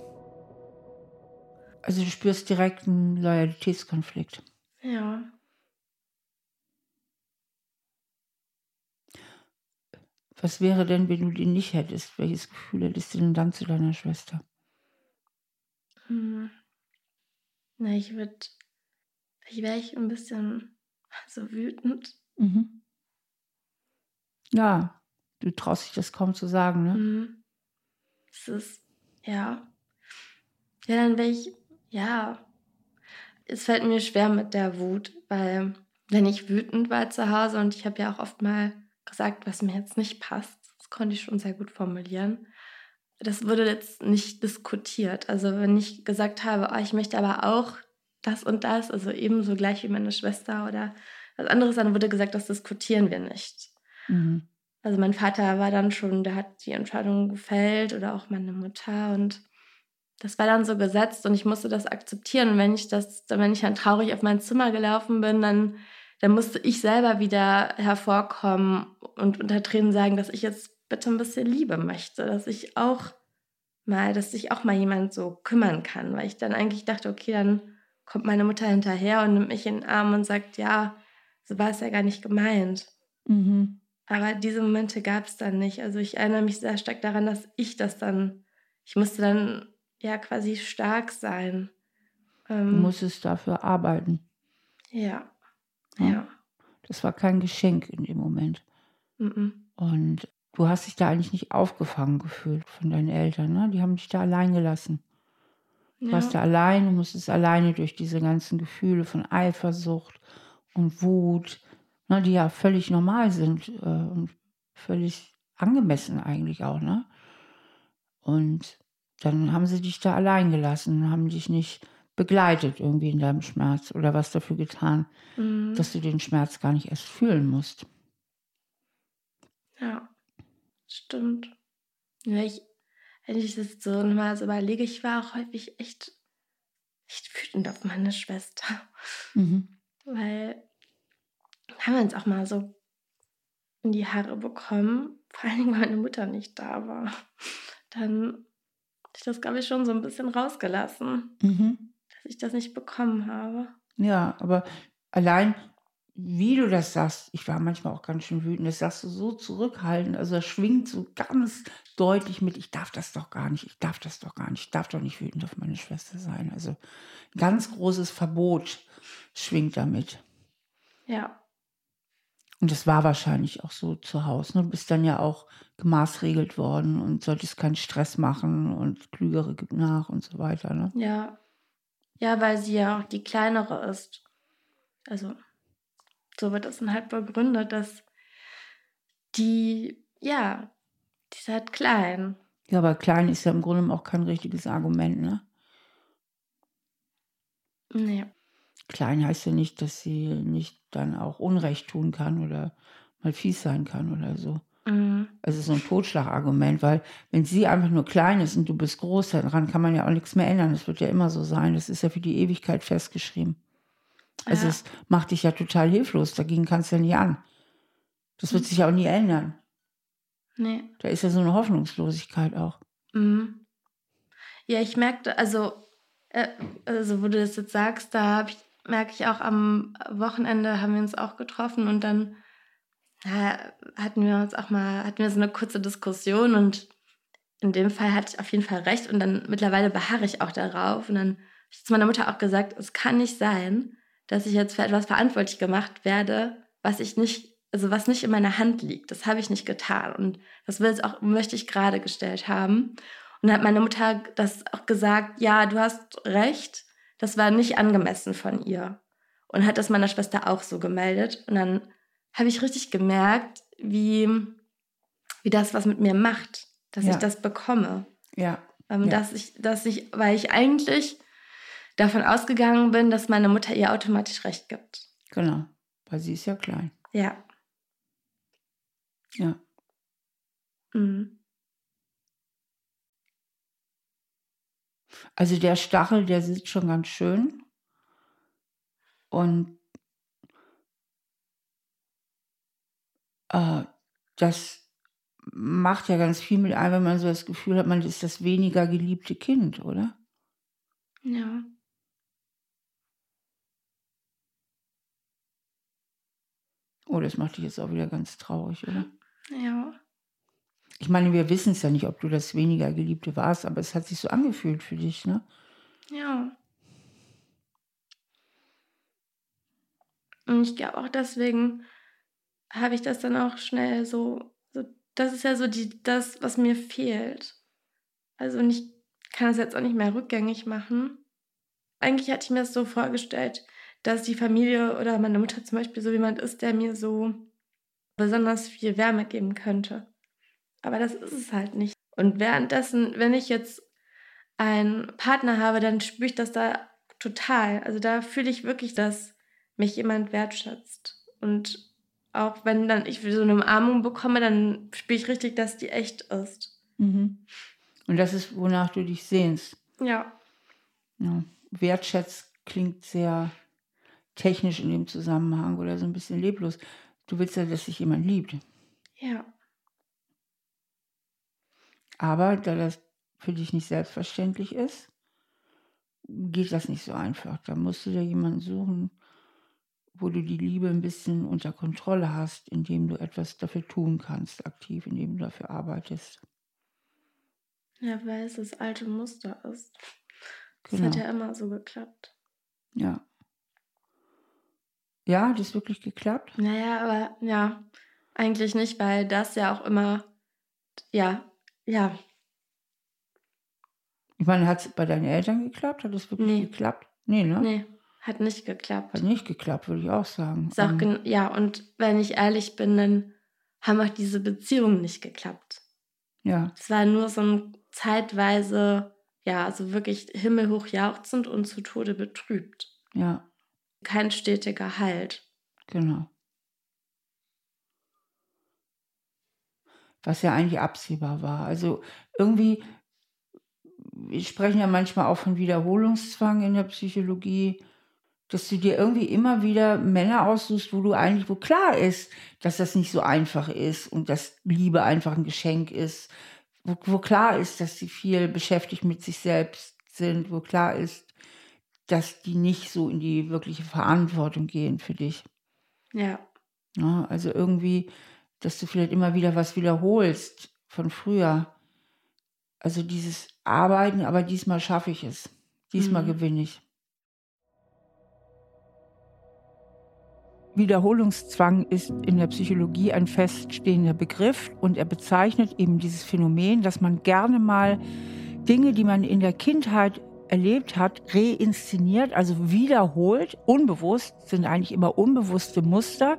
B: Also du spürst direkt einen Loyalitätskonflikt.
A: Ja.
B: Was wäre denn, wenn du den nicht hättest? Welches Gefühl hättest du denn dann zu deiner Schwester?
A: Hm. Na, ich würde, ich wäre ich ein bisschen so wütend.
B: Mhm. Ja, du traust dich das kaum zu sagen, ne?
A: Mhm. Es ist, ja. Ja, dann wäre ich, ja. Es fällt mir schwer mit der Wut, weil wenn ich wütend war zu Hause und ich habe ja auch oft mal gesagt, was mir jetzt nicht passt. Das konnte ich schon sehr gut formulieren. Das wurde jetzt nicht diskutiert. Also wenn ich gesagt habe, oh, ich möchte aber auch das und das, also ebenso gleich wie meine Schwester oder was anderes, dann wurde gesagt, das diskutieren wir nicht. Mhm. Also mein Vater war dann schon, der hat die Entscheidung gefällt oder auch meine Mutter und das war dann so gesetzt und ich musste das akzeptieren. Und wenn ich das, wenn ich dann traurig auf mein Zimmer gelaufen bin, dann dann musste ich selber wieder hervorkommen und unter Tränen sagen, dass ich jetzt bitte ein bisschen Liebe möchte, dass ich auch mal, dass sich auch mal jemand so kümmern kann, weil ich dann eigentlich dachte, okay, dann kommt meine Mutter hinterher und nimmt mich in den Arm und sagt, ja, so war es ja gar nicht gemeint. Mhm. Aber diese Momente gab es dann nicht. Also ich erinnere mich sehr stark daran, dass ich das dann, ich musste dann ja quasi stark sein.
B: Ähm, du musstest dafür arbeiten.
A: Ja.
B: Ja. Das war kein Geschenk in dem Moment. Mhm. Und du hast dich da eigentlich nicht aufgefangen gefühlt von deinen Eltern, ne? Die haben dich da allein gelassen. Du ja. warst da alleine, musstest alleine durch diese ganzen Gefühle von Eifersucht und Wut, ne, die ja völlig normal sind äh, und völlig angemessen eigentlich auch, ne? Und dann haben sie dich da allein gelassen, haben dich nicht begleitet irgendwie in deinem Schmerz oder was dafür getan, mhm. dass du den Schmerz gar nicht erst fühlen musst.
A: Ja, stimmt. Ja, ich, wenn ich das so mal so überlege, ich war auch häufig echt, echt wütend auf meine Schwester. Mhm. Weil haben wir uns auch mal so in die Haare bekommen, vor allem weil meine Mutter nicht da war. Dann habe ich das, glaube ich, schon so ein bisschen rausgelassen. Mhm dass ich das nicht bekommen habe.
B: Ja, aber allein wie du das sagst, ich war manchmal auch ganz schön wütend, das sagst du so zurückhaltend, also das schwingt so ganz deutlich mit, ich darf das doch gar nicht, ich darf das doch gar nicht, ich darf doch nicht wütend auf meine Schwester sein. Also ein ganz großes Verbot schwingt damit.
A: Ja.
B: Und das war wahrscheinlich auch so zu Hause. Ne? Du bist dann ja auch gemaßregelt worden und solltest keinen Stress machen und Klügere gibt nach und so weiter. Ne?
A: Ja, ja, weil sie ja auch die kleinere ist. Also, so wird es dann halt begründet, dass die, ja, die ist halt klein.
B: Ja, aber klein ist ja im Grunde auch kein richtiges Argument, ne?
A: Nee.
B: klein heißt ja nicht, dass sie nicht dann auch Unrecht tun kann oder mal fies sein kann oder so. Mhm. Also so ein Totschlagargument, weil wenn sie einfach nur klein ist und du bist groß, daran kann man ja auch nichts mehr ändern. Das wird ja immer so sein. Das ist ja für die Ewigkeit festgeschrieben. Also ja. es macht dich ja total hilflos. Dagegen kannst du ja nie an. Das wird mhm. sich auch nie ändern. Nee. Da ist ja so eine Hoffnungslosigkeit auch. Mhm.
A: Ja, ich merkte, also, äh, also wo du das jetzt sagst, da ich, merke ich auch am Wochenende haben wir uns auch getroffen und dann ja, hatten wir uns auch mal, hatten wir so eine kurze Diskussion und in dem Fall hatte ich auf jeden Fall recht und dann mittlerweile beharre ich auch darauf und dann habe ich zu meiner Mutter auch gesagt, es kann nicht sein, dass ich jetzt für etwas verantwortlich gemacht werde, was ich nicht, also was nicht in meiner Hand liegt. Das habe ich nicht getan und das will jetzt auch, möchte ich gerade gestellt haben. Und dann hat meine Mutter das auch gesagt, ja, du hast recht, das war nicht angemessen von ihr. Und hat das meiner Schwester auch so gemeldet. Und dann habe ich richtig gemerkt, wie, wie das was mit mir macht, dass ja. ich das bekomme. Ja. Ähm, ja. Dass ich, dass ich, weil ich eigentlich davon ausgegangen bin, dass meine Mutter ihr automatisch recht gibt.
B: Genau, weil sie ist ja klein.
A: Ja.
B: Ja. Mhm. Also der Stachel, der sitzt schon ganz schön. Und äh, das macht ja ganz viel mit einem, wenn man so das Gefühl hat, man ist das weniger geliebte Kind, oder?
A: Ja.
B: Oh, das macht dich jetzt auch wieder ganz traurig, oder?
A: Ja.
B: Ich meine, wir wissen es ja nicht, ob du das weniger Geliebte warst, aber es hat sich so angefühlt für dich, ne?
A: Ja. Und ich glaube auch deswegen habe ich das dann auch schnell so, so, das ist ja so die, das, was mir fehlt. Also und ich kann es jetzt auch nicht mehr rückgängig machen. Eigentlich hatte ich mir das so vorgestellt, dass die Familie oder meine Mutter zum Beispiel so jemand ist, der mir so besonders viel Wärme geben könnte. Aber das ist es halt nicht. Und währenddessen, wenn ich jetzt einen Partner habe, dann spüre ich das da total. Also da fühle ich wirklich, dass mich jemand wertschätzt. Und auch wenn dann ich so eine Umarmung bekomme, dann spüre ich richtig, dass die echt ist.
B: Mhm. Und das ist, wonach du dich sehnst.
A: Ja.
B: ja. Wertschätzt klingt sehr technisch in dem Zusammenhang oder so ein bisschen leblos. Du willst ja, dass sich jemand liebt.
A: Ja.
B: Aber da das für dich nicht selbstverständlich ist, geht das nicht so einfach. Da musst du dir jemanden suchen, wo du die Liebe ein bisschen unter Kontrolle hast, indem du etwas dafür tun kannst, aktiv, indem du dafür arbeitest.
A: Ja, weil es das alte Muster ist. Das genau. hat ja immer so geklappt.
B: Ja. Ja, hat es wirklich geklappt?
A: Naja, aber ja, eigentlich nicht, weil das ja auch immer, ja, ja.
B: Ich meine, hat es bei deinen Eltern geklappt? Hat es wirklich nee. geklappt?
A: Nee, ne? Nee. Hat nicht geklappt.
B: Hat nicht geklappt, würde ich auch sagen.
A: Ist auch um, ja, und wenn ich ehrlich bin, dann haben auch diese Beziehungen nicht geklappt.
B: Ja.
A: Es war nur so ein zeitweise, ja, also wirklich himmelhoch jauchzend und zu Tode betrübt.
B: Ja.
A: Kein stetiger Halt.
B: Genau. Was ja eigentlich absehbar war. Also irgendwie, wir sprechen ja manchmal auch von Wiederholungszwang in der Psychologie dass du dir irgendwie immer wieder Männer aussuchst, wo du eigentlich, wo klar ist, dass das nicht so einfach ist und dass Liebe einfach ein Geschenk ist, wo, wo klar ist, dass sie viel beschäftigt mit sich selbst sind, wo klar ist, dass die nicht so in die wirkliche Verantwortung gehen für dich.
A: Ja.
B: ja also irgendwie, dass du vielleicht immer wieder was wiederholst von früher. Also dieses Arbeiten, aber diesmal schaffe ich es. Diesmal mhm. gewinne ich. Wiederholungszwang ist in der Psychologie ein feststehender Begriff und er bezeichnet eben dieses Phänomen, dass man gerne mal Dinge, die man in der Kindheit erlebt hat, reinszeniert, also wiederholt, unbewusst, sind eigentlich immer unbewusste Muster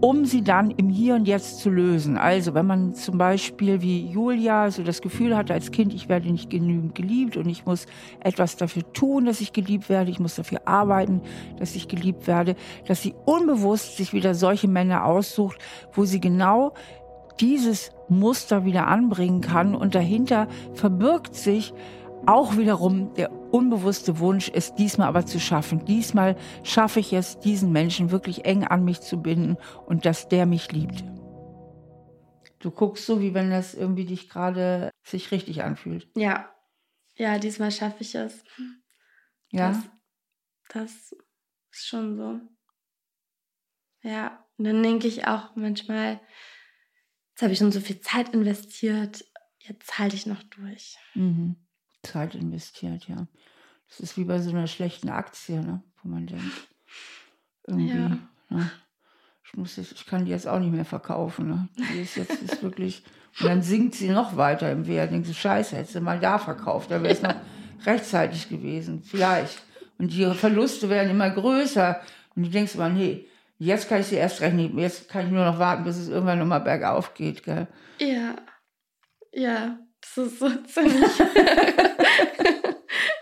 B: um sie dann im Hier und Jetzt zu lösen. Also wenn man zum Beispiel wie Julia so das Gefühl hat als Kind, ich werde nicht genügend geliebt und ich muss etwas dafür tun, dass ich geliebt werde, ich muss dafür arbeiten, dass ich geliebt werde, dass sie unbewusst sich wieder solche Männer aussucht, wo sie genau dieses Muster wieder anbringen kann und dahinter verbirgt sich auch wiederum der unbewusste Wunsch, es diesmal aber zu schaffen. Diesmal schaffe ich es, diesen Menschen wirklich eng an mich zu binden und dass der mich liebt. Du guckst so, wie wenn das irgendwie dich gerade sich richtig anfühlt.
A: Ja. Ja, diesmal schaffe ich es.
B: Ja.
A: Das, das ist schon so. Ja. Und dann denke ich auch manchmal, jetzt habe ich schon so viel Zeit investiert, jetzt halte ich noch durch.
B: Mhm. Zeit investiert, ja. Das ist wie bei so einer schlechten Aktie, ne? wo man denkt, irgendwie,
A: Ja.
B: ne? ich, muss jetzt, ich kann die jetzt auch nicht mehr verkaufen. Ne? Die ist jetzt ist wirklich, und dann sinkt sie noch weiter im Wert. Denkst du, scheiße, hättest du mal da verkauft, da wäre es noch rechtzeitig gewesen, vielleicht. Und die Verluste werden immer größer. Und du denkst mal, nee, jetzt kann ich sie erst recht nicht, jetzt kann ich nur noch warten, bis es irgendwann nochmal bergauf geht. Gell?
A: Ja. Ja, das ist so ziemlich [LAUGHS]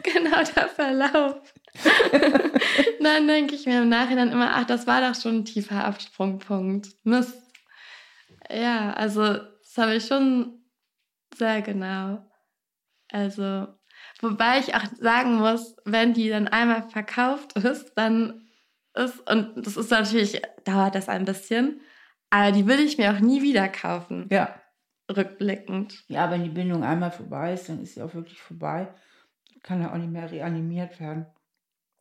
A: genau der Verlauf. [LAUGHS] Dann denke ich mir im Nachhinein immer, ach, das war doch schon ein tiefer Absprungpunkt. Mist. Ja, also das habe ich schon sehr genau. Also, wobei ich auch sagen muss, wenn die dann einmal verkauft ist, dann ist, und das ist natürlich, dauert das ein bisschen, aber die will ich mir auch nie wieder kaufen
B: Ja.
A: Rückblickend.
B: Ja, wenn die Bindung einmal vorbei ist, dann ist sie auch wirklich vorbei. Kann ja auch nicht mehr reanimiert werden.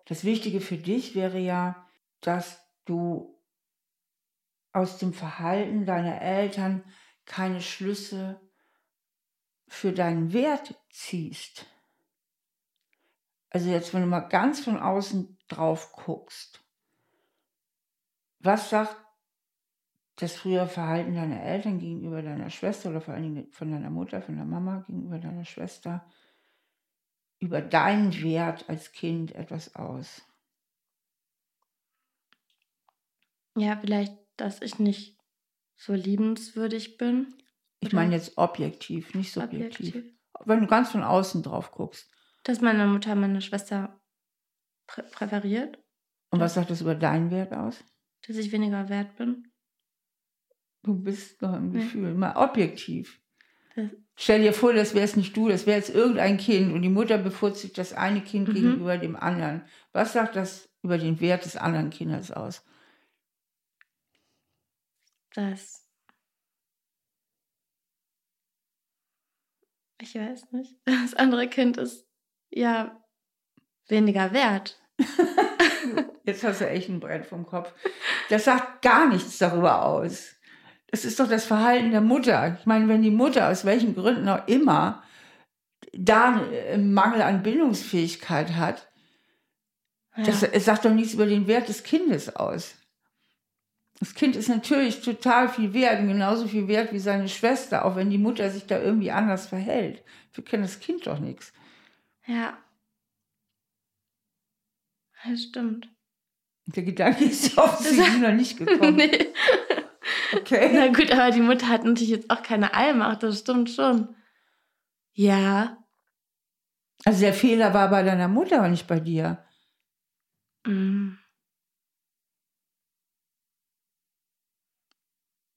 B: Das Wichtige für dich wäre ja, dass du aus dem Verhalten deiner Eltern keine Schlüsse für deinen Wert ziehst. Also jetzt, wenn du mal ganz von außen drauf guckst, was sagt das frühere Verhalten deiner Eltern gegenüber deiner Schwester oder vor allen Dingen von deiner Mutter, von der Mama gegenüber deiner Schwester über deinen Wert als Kind etwas aus?
A: Ja, vielleicht, dass ich nicht so liebenswürdig bin.
B: Ich meine jetzt objektiv, nicht subjektiv.
A: objektiv.
B: Wenn du ganz von außen drauf guckst.
A: Dass meine Mutter meine Schwester prä präferiert,
B: Und was sagt das über deinen Wert aus?
A: dass ich weniger wert bin.
B: Du bist doch im. Gefühl, mal objektiv.
A: Das,
B: Stell dir vor, das wär's nicht du, das wäre jetzt irgendein Kind und die Mutter bevorzugt das eine Kind
A: Mhm.
B: gegenüber dem anderen. Was sagt das über den Wert des anderen Kindes aus?
A: das. Ich weiß nicht. [LAUGHS] Das andere Kind ist ja weniger wert. [LAUGHS]
B: Jetzt hast du echt ein Brett vom Kopf. Das sagt gar nichts darüber aus. Das ist doch das Verhalten der Mutter. Ich meine, wenn die Mutter aus welchen Gründen auch immer da einen Mangel an Bindungsfähigkeit hat,
A: Ja.
B: das sagt doch nichts über den Wert des Kindes aus. Das Kind ist natürlich total viel wert, und genauso viel wert wie seine Schwester, auch wenn die Mutter sich da irgendwie anders verhält. Wir kennen das Kind doch nichts.
A: ja. Das stimmt.
B: Der Gedanke ist ja [LAUGHS] offensichtlich noch nicht gekommen.
A: nee.
B: Okay.
A: Na gut, aber die Mutter hat natürlich jetzt auch keine Allmacht, das stimmt schon. Ja.
B: Also der Fehler war bei deiner Mutter und nicht bei dir.
A: Mm.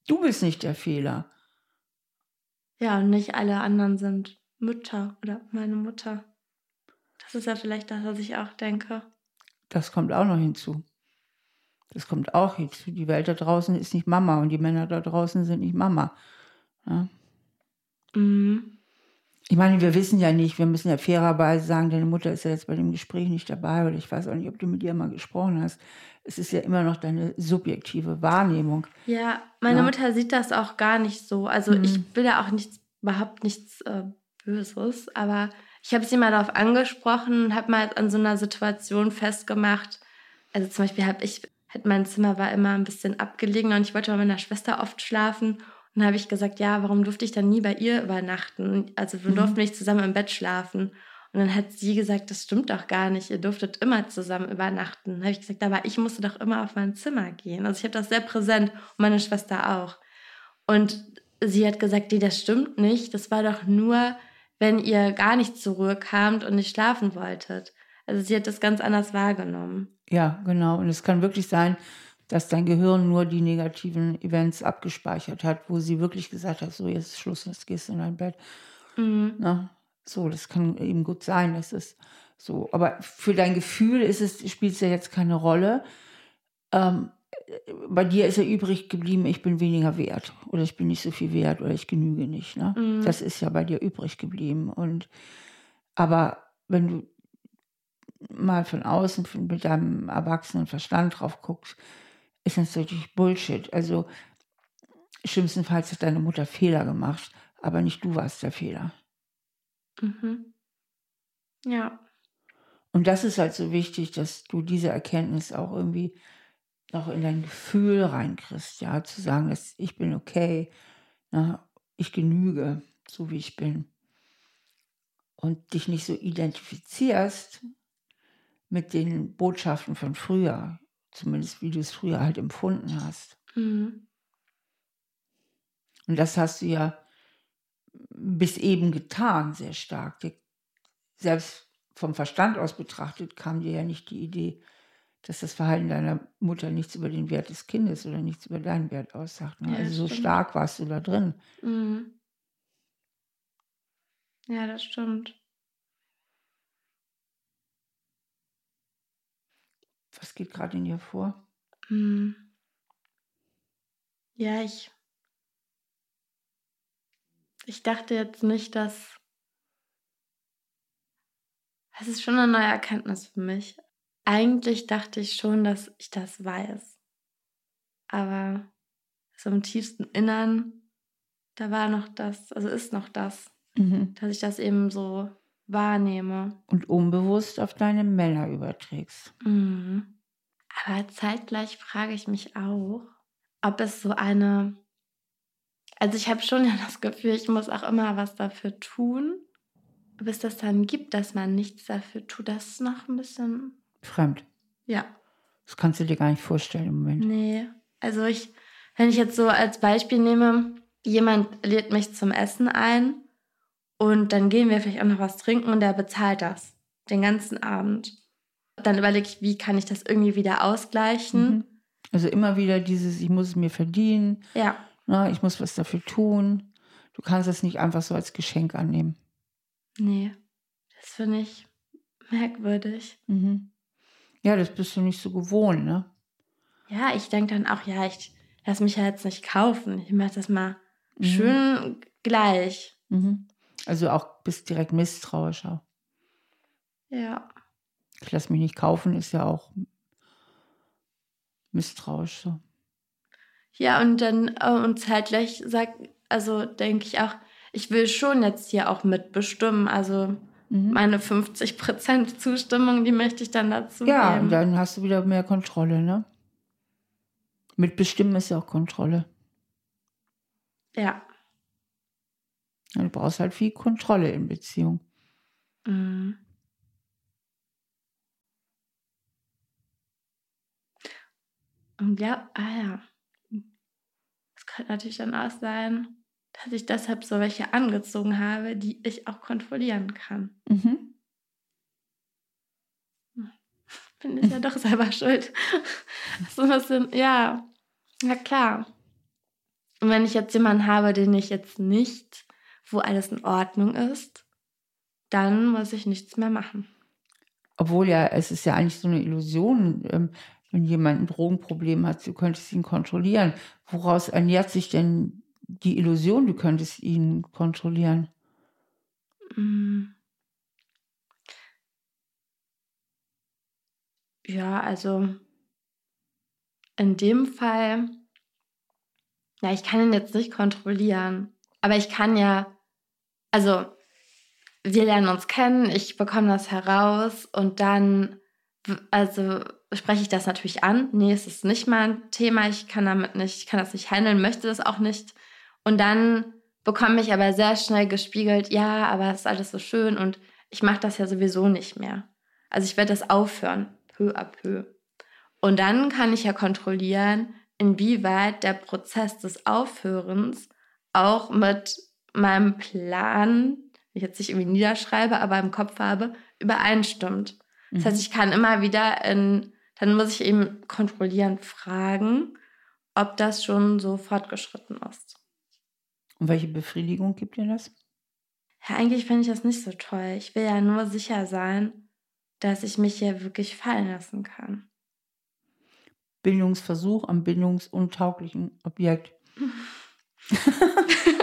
B: Du bist nicht der Fehler.
A: Ja, und nicht alle anderen sind Mütter oder meine Mutter. Das ist ja vielleicht das, was ich auch denke.
B: Das kommt auch noch hinzu. Das kommt auch hinzu. Die Welt da draußen ist nicht Mama und die Männer da draußen sind nicht Mama. Ja.
A: Mhm.
B: Ich meine, wir wissen ja nicht, wir müssen ja fairerweise sagen, deine Mutter ist ja jetzt bei dem Gespräch nicht dabei oder ich weiß auch nicht, ob du mit ihr mal gesprochen hast. Es ist ja immer noch deine subjektive Wahrnehmung.
A: Ja, meine
B: Ja.
A: Mutter sieht das auch gar nicht so. Also
B: Mhm.
A: ich will da auch nichts, überhaupt nichts äh, Böses, aber ich habe sie mal darauf angesprochen und habe mal an so einer Situation festgemacht. Also zum Beispiel habe ich, halt mein Zimmer war immer ein bisschen abgelegen und ich wollte bei meiner Schwester oft schlafen. Und dann habe ich gesagt, ja, warum durfte ich dann nie bei ihr übernachten? Also wir
B: Mhm.
A: durften nicht zusammen im Bett schlafen. Und dann hat sie gesagt, das stimmt doch gar nicht, ihr durftet immer zusammen übernachten. Dann habe ich gesagt, aber ich musste doch immer auf mein Zimmer gehen. Also ich habe das sehr präsent und meine Schwester auch. Und sie hat gesagt, nee, das stimmt nicht. Das war doch nur, wenn ihr gar nicht zur Ruhe kamt und nicht schlafen wolltet. Also sie hat das ganz anders wahrgenommen.
B: Ja, genau. Und es kann wirklich sein, dass dein Gehirn nur die negativen Events abgespeichert hat, wo sie wirklich gesagt hat, so jetzt ist Schluss, jetzt gehst du in dein Bett. Mhm. Na, so, das kann eben gut sein, das ist so. Aber für dein Gefühl ist es, spielt es ja jetzt keine Rolle. Ähm, bei dir ist ja übrig geblieben, ich bin weniger wert oder ich bin nicht so viel wert oder ich genüge nicht. Ne? Mhm. Das ist ja bei dir übrig geblieben. Und aber wenn du mal von außen mit deinem erwachsenen Verstand drauf guckst, ist das natürlich Bullshit. Also schlimmstenfalls hat deine Mutter Fehler gemacht, aber nicht du warst der Fehler.
A: Mhm. Ja.
B: Und das ist halt so wichtig, dass du diese Erkenntnis auch irgendwie noch in dein Gefühl reinkriegst, ja, zu sagen, dass ich bin okay, na, ich genüge, so wie ich bin. Und dich nicht so identifizierst mit den Botschaften von früher, zumindest wie du es früher halt empfunden hast. Mhm. Und das hast du ja bis eben getan, sehr stark. Selbst vom Verstand aus betrachtet kam dir ja nicht die Idee, dass das Verhalten deiner Mutter nichts über den Wert des Kindes oder nichts über deinen Wert aussagt. Ne? Ja, also so stimmt. stark warst du da drin.
A: Mhm. Ja, das stimmt.
B: Was geht gerade in dir vor?
A: Mhm. Ja, ich. Ich dachte jetzt nicht, dass. Es ist schon eine neue Erkenntnis für mich eigentlich dachte ich schon, dass ich das weiß. Aber so im tiefsten Innern, da war noch das, also ist noch das, mhm. dass ich das eben so wahrnehme.
B: Und unbewusst auf deine Männer überträgst.
A: Mhm. Aber zeitgleich frage ich mich auch, ob es so eine, also ich habe schon ja [LAUGHS] das Gefühl, ich muss auch immer was dafür tun. Ob es das dann gibt, dass man nichts dafür tut, das ist noch ein bisschen
B: Fremd.
A: Ja.
B: Das kannst du dir gar nicht vorstellen im Moment.
A: Nee. Also ich, wenn ich jetzt so als Beispiel nehme, jemand lädt mich zum Essen ein und dann gehen wir vielleicht auch noch was trinken und der bezahlt das den ganzen Abend. Dann überlege ich, wie kann ich das irgendwie wieder ausgleichen. Mhm.
B: Also immer wieder dieses, ich muss es mir verdienen.
A: Ja.
B: Na, ich muss was dafür tun. Du kannst es nicht einfach so als Geschenk annehmen.
A: Nee, das finde ich merkwürdig.
B: Mhm. Ja, das bist du nicht so gewohnt, ne?
A: Ja, ich denke dann auch, ja, ich lass mich ja jetzt nicht kaufen. Ich mache das mal mhm. schön gleich.
B: Mhm. Also auch bist direkt misstrauisch auch.
A: Ja.
B: Ich lass mich nicht kaufen, ist ja auch misstrauisch so.
A: Ja, und dann äh, und zeitgleich sagt, also denke ich auch, ich will schon jetzt hier auch mitbestimmen. Also Mhm. Meine 50% Zustimmung, die möchte ich dann dazu
B: ja, geben. Ja, dann hast du wieder mehr Kontrolle, ne? Mitbestimmen ist ja auch Kontrolle.
A: Ja.
B: Du brauchst halt viel Kontrolle in Beziehung.
A: Mhm. Und ja, ah ja. Das könnte natürlich dann auch sein, dass ich deshalb so welche angezogen habe, die ich auch kontrollieren kann.
B: Mhm.
A: Bin ich ja doch selber [LAUGHS] schuld. so ein bisschen, ja, ja klar. Und wenn ich jetzt jemanden habe, den ich jetzt nicht, wo alles in Ordnung ist, dann muss ich nichts mehr machen.
B: Obwohl ja, es ist ja eigentlich so eine Illusion, ähm, wenn jemand ein Drogenproblem hat, du könntest ihn kontrollieren. Woraus ernährt sich denn die Illusion, du könntest ihn kontrollieren?
A: Mm. Ja, also in dem Fall, ja, ich kann ihn jetzt nicht kontrollieren, aber ich kann ja, also wir lernen uns kennen, ich bekomme das heraus und dann, also spreche ich das natürlich an. Nee, es ist nicht mein Thema, ich kann damit nicht, ich kann das nicht handeln, möchte das auch nicht. Und dann bekomme ich aber sehr schnell gespiegelt, ja, aber es ist alles so schön und ich mache das ja sowieso nicht mehr. Also ich werde das aufhören, peu à peu. Und dann kann ich ja kontrollieren, inwieweit der Prozess des Aufhörens auch mit meinem Plan, ich jetzt nicht irgendwie niederschreibe, aber im Kopf habe, übereinstimmt. Das heißt, mhm. ich kann immer wieder in, dann muss ich eben kontrollieren, fragen, ob das schon so fortgeschritten ist.
B: Und welche Befriedigung gibt dir das?
A: Ja, eigentlich finde ich das nicht so toll. Ich will ja nur sicher sein, dass ich mich hier wirklich fallen lassen kann.
B: Bindungsversuch am bindungsuntauglichen Objekt. [LAUGHS] [LAUGHS]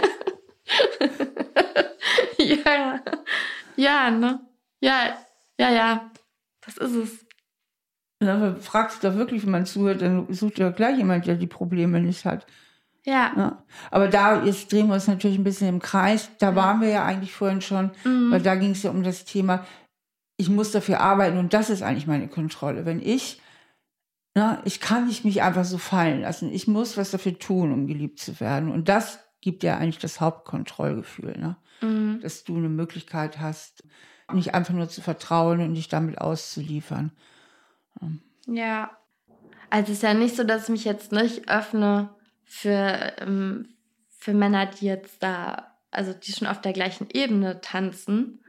B: [LAUGHS]
A: ja, ja, ne? Ja, ja, ja. Das ist es.
B: Ja, fragst du doch wirklich, wenn man zuhört, dann sucht ja gleich jemand, der die Probleme nicht hat.
A: Ja. ja.
B: Aber da, jetzt drehen wir uns natürlich ein bisschen im Kreis. Da waren wir ja eigentlich vorhin schon, mhm. weil da ging es ja um das Thema, ich muss dafür arbeiten und das ist eigentlich meine Kontrolle. Wenn ich, na, ich kann nicht mich einfach so fallen lassen. Ich muss was dafür tun, um geliebt zu werden. Und das gibt ja eigentlich das Hauptkontrollgefühl, ne? Mhm. dass du eine Möglichkeit hast, nicht einfach nur zu vertrauen und dich damit auszuliefern.
A: Ja. Also es ist ja nicht so, dass ich mich jetzt nicht öffne für, ähm, für Männer, die jetzt da, also die schon auf der gleichen Ebene tanzen.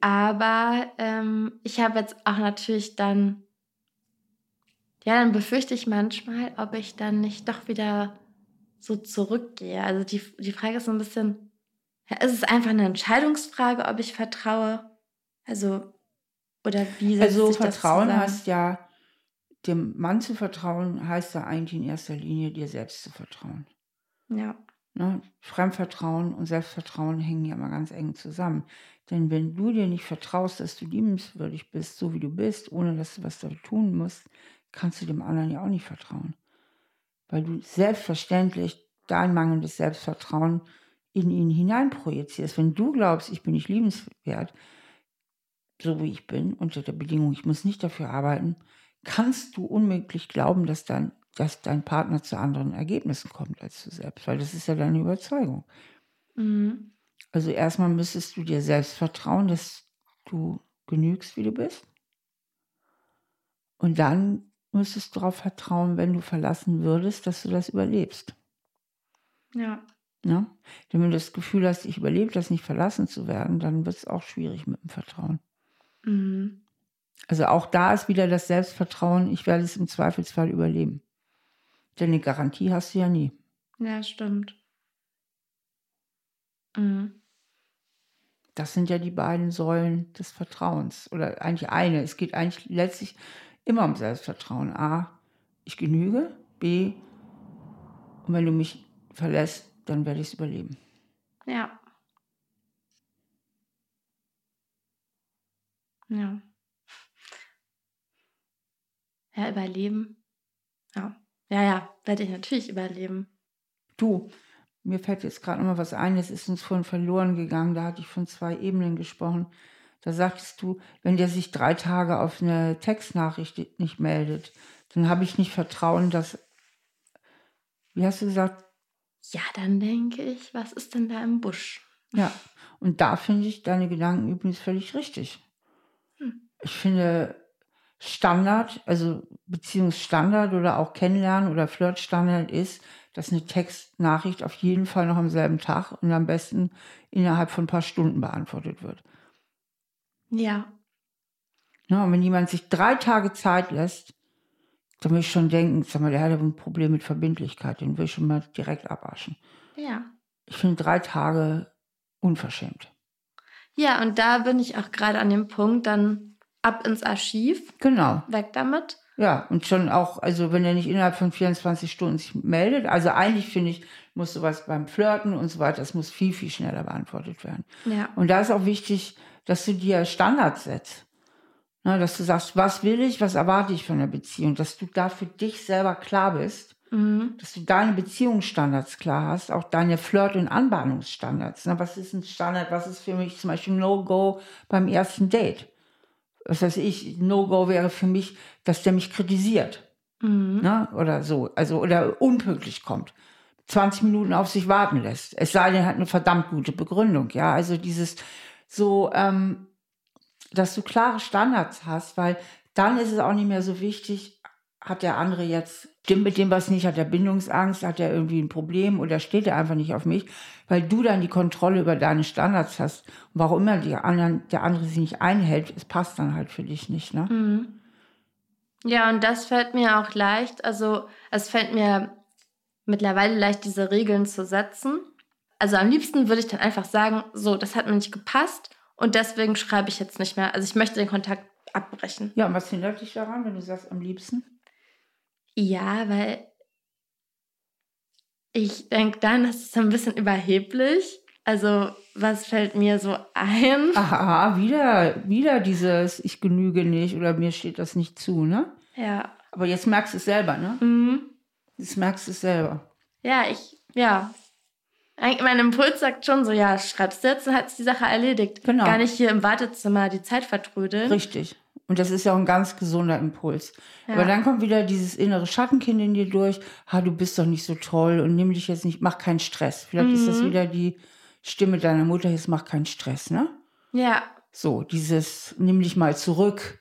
A: Aber ähm, ich habe jetzt auch natürlich dann, ja, dann befürchte ich manchmal, ob ich dann nicht doch wieder so zurückgehe. Also die, die Frage ist so ein bisschen, ist es einfach eine Entscheidungsfrage, ob ich vertraue? Also, oder wie
B: Also Vertrauen heißt ja, dem Mann zu vertrauen, heißt ja eigentlich in erster Linie, dir selbst zu vertrauen.
A: Ja.
B: Ne? Fremdvertrauen und Selbstvertrauen hängen ja mal ganz eng zusammen. Denn wenn du dir nicht vertraust, dass du liebenswürdig bist, so wie du bist, ohne dass du was dafür tun musst, kannst du dem anderen ja auch nicht vertrauen. Weil du selbstverständlich dein mangelndes Selbstvertrauen in ihn hineinprojizierst. Wenn du glaubst, ich bin nicht liebenswert, so wie ich bin, unter der Bedingung, ich muss nicht dafür arbeiten, kannst du unmöglich glauben, dass dein, dass dein Partner zu anderen Ergebnissen kommt als du selbst, weil das ist ja deine Überzeugung. Mhm. Also erstmal müsstest du dir selbst vertrauen, dass du genügst, wie du bist. Und dann müsstest du darauf vertrauen, wenn du verlassen würdest, dass du das überlebst.
A: Ja.
B: ja? Denn wenn du das Gefühl hast, ich überlebe das nicht, verlassen zu werden, dann wird es auch schwierig mit dem Vertrauen. Mhm. Also auch da ist wieder das Selbstvertrauen, ich werde es im Zweifelsfall überleben. Denn eine Garantie hast du ja nie.
A: Ja, stimmt. Mhm.
B: Das sind ja die beiden Säulen des Vertrauens. Oder eigentlich eine. Es geht eigentlich letztlich immer um Selbstvertrauen. A, ich genüge. B, und wenn du mich verlässt, dann werde ich es überleben.
A: Ja. Ja. Ja, überleben. Ja. Ja, ja, werde ich natürlich überleben.
B: Du, mir fällt jetzt gerade noch mal was ein, es ist uns vorhin verloren gegangen, da hatte ich von zwei Ebenen gesprochen. Da sagtest du, wenn der sich drei Tage auf eine Textnachricht nicht meldet, dann habe ich nicht Vertrauen, dass. Wie hast du gesagt?
A: Ja, dann denke ich, was ist denn da im Busch?
B: Ja, und da finde ich deine Gedanken übrigens völlig richtig. Hm. Ich finde, Standard, also Beziehungsstandard oder auch Kennenlernen oder Flirtstandard ist, dass eine Textnachricht auf jeden Fall noch am selben Tag und am besten innerhalb von ein paar Stunden beantwortet wird.
A: Ja.
B: ja und wenn jemand sich drei Tage Zeit lässt, dann will ich schon denken, sag mal, der hat ein Problem mit Verbindlichkeit, den will ich schon mal direkt abwaschen.
A: Ja.
B: Ich finde drei Tage unverschämt.
A: Ja, und da bin ich auch gerade an dem Punkt, dann ab ins Archiv.
B: Genau.
A: Weg damit.
B: Ja, und schon auch, also wenn er nicht innerhalb von 24 Stunden sich meldet, also eigentlich finde ich, muss sowas beim Flirten und so weiter, das muss viel, viel schneller beantwortet werden.
A: Ja.
B: Und da ist auch wichtig, dass du dir Standards setzt. Na, dass du sagst, was will ich, was erwarte ich von der Beziehung, dass du da für dich selber klar bist, mhm. dass du deine Beziehungsstandards klar hast, auch deine Flirt- und Anbahnungsstandards. Na, was ist ein Standard, was ist für mich zum Beispiel No-Go beim ersten Date? was weiß ich, No-Go wäre für mich, dass der mich kritisiert. Mhm. Ne? Oder so. Also, oder unpünktlich kommt. 20 Minuten auf sich warten lässt. Es sei denn, er hat eine verdammt gute Begründung. Ja, also dieses so, ähm, dass du klare Standards hast, weil dann ist es auch nicht mehr so wichtig, hat der andere jetzt, stimmt mit dem was nicht, hat er Bindungsangst, hat er irgendwie ein Problem oder steht er einfach nicht auf mich, weil du dann die Kontrolle über deine Standards hast. Und warum immer die anderen, der andere sie nicht einhält, es passt dann halt für dich nicht, ne?
A: Mhm. Ja, und das fällt mir auch leicht. Also es fällt mir mittlerweile leicht, diese Regeln zu setzen. Also am liebsten würde ich dann einfach sagen, so, das hat mir nicht gepasst und deswegen schreibe ich jetzt nicht mehr. Also ich möchte den Kontakt abbrechen.
B: Ja, und was hindert dich daran, wenn du sagst am liebsten?
A: Ja, weil ich denke dann, das ist ein bisschen überheblich. Also, was fällt mir so ein?
B: Aha, wieder, wieder dieses Ich genüge nicht oder mir steht das nicht zu, ne?
A: Ja.
B: Aber jetzt merkst du es selber, ne?
A: Mhm.
B: Jetzt merkst du es selber.
A: Ja, ich, ja. Mein Impuls sagt schon so, ja, schreibst du jetzt, dann hat die Sache erledigt.
B: Genau.
A: Gar nicht hier im Wartezimmer die Zeit vertrödeln.
B: Richtig. Und das ist ja auch ein ganz gesunder Impuls.
A: Ja.
B: Aber dann kommt wieder dieses innere Schattenkind in dir durch. Ha, du bist doch nicht so toll und nimm dich jetzt nicht, mach keinen Stress. Vielleicht ist das
A: Mhm.
B: wieder die Stimme deiner Mutter, jetzt mach keinen Stress, ne?
A: Ja,
B: So, dieses, nimm dich mal zurück.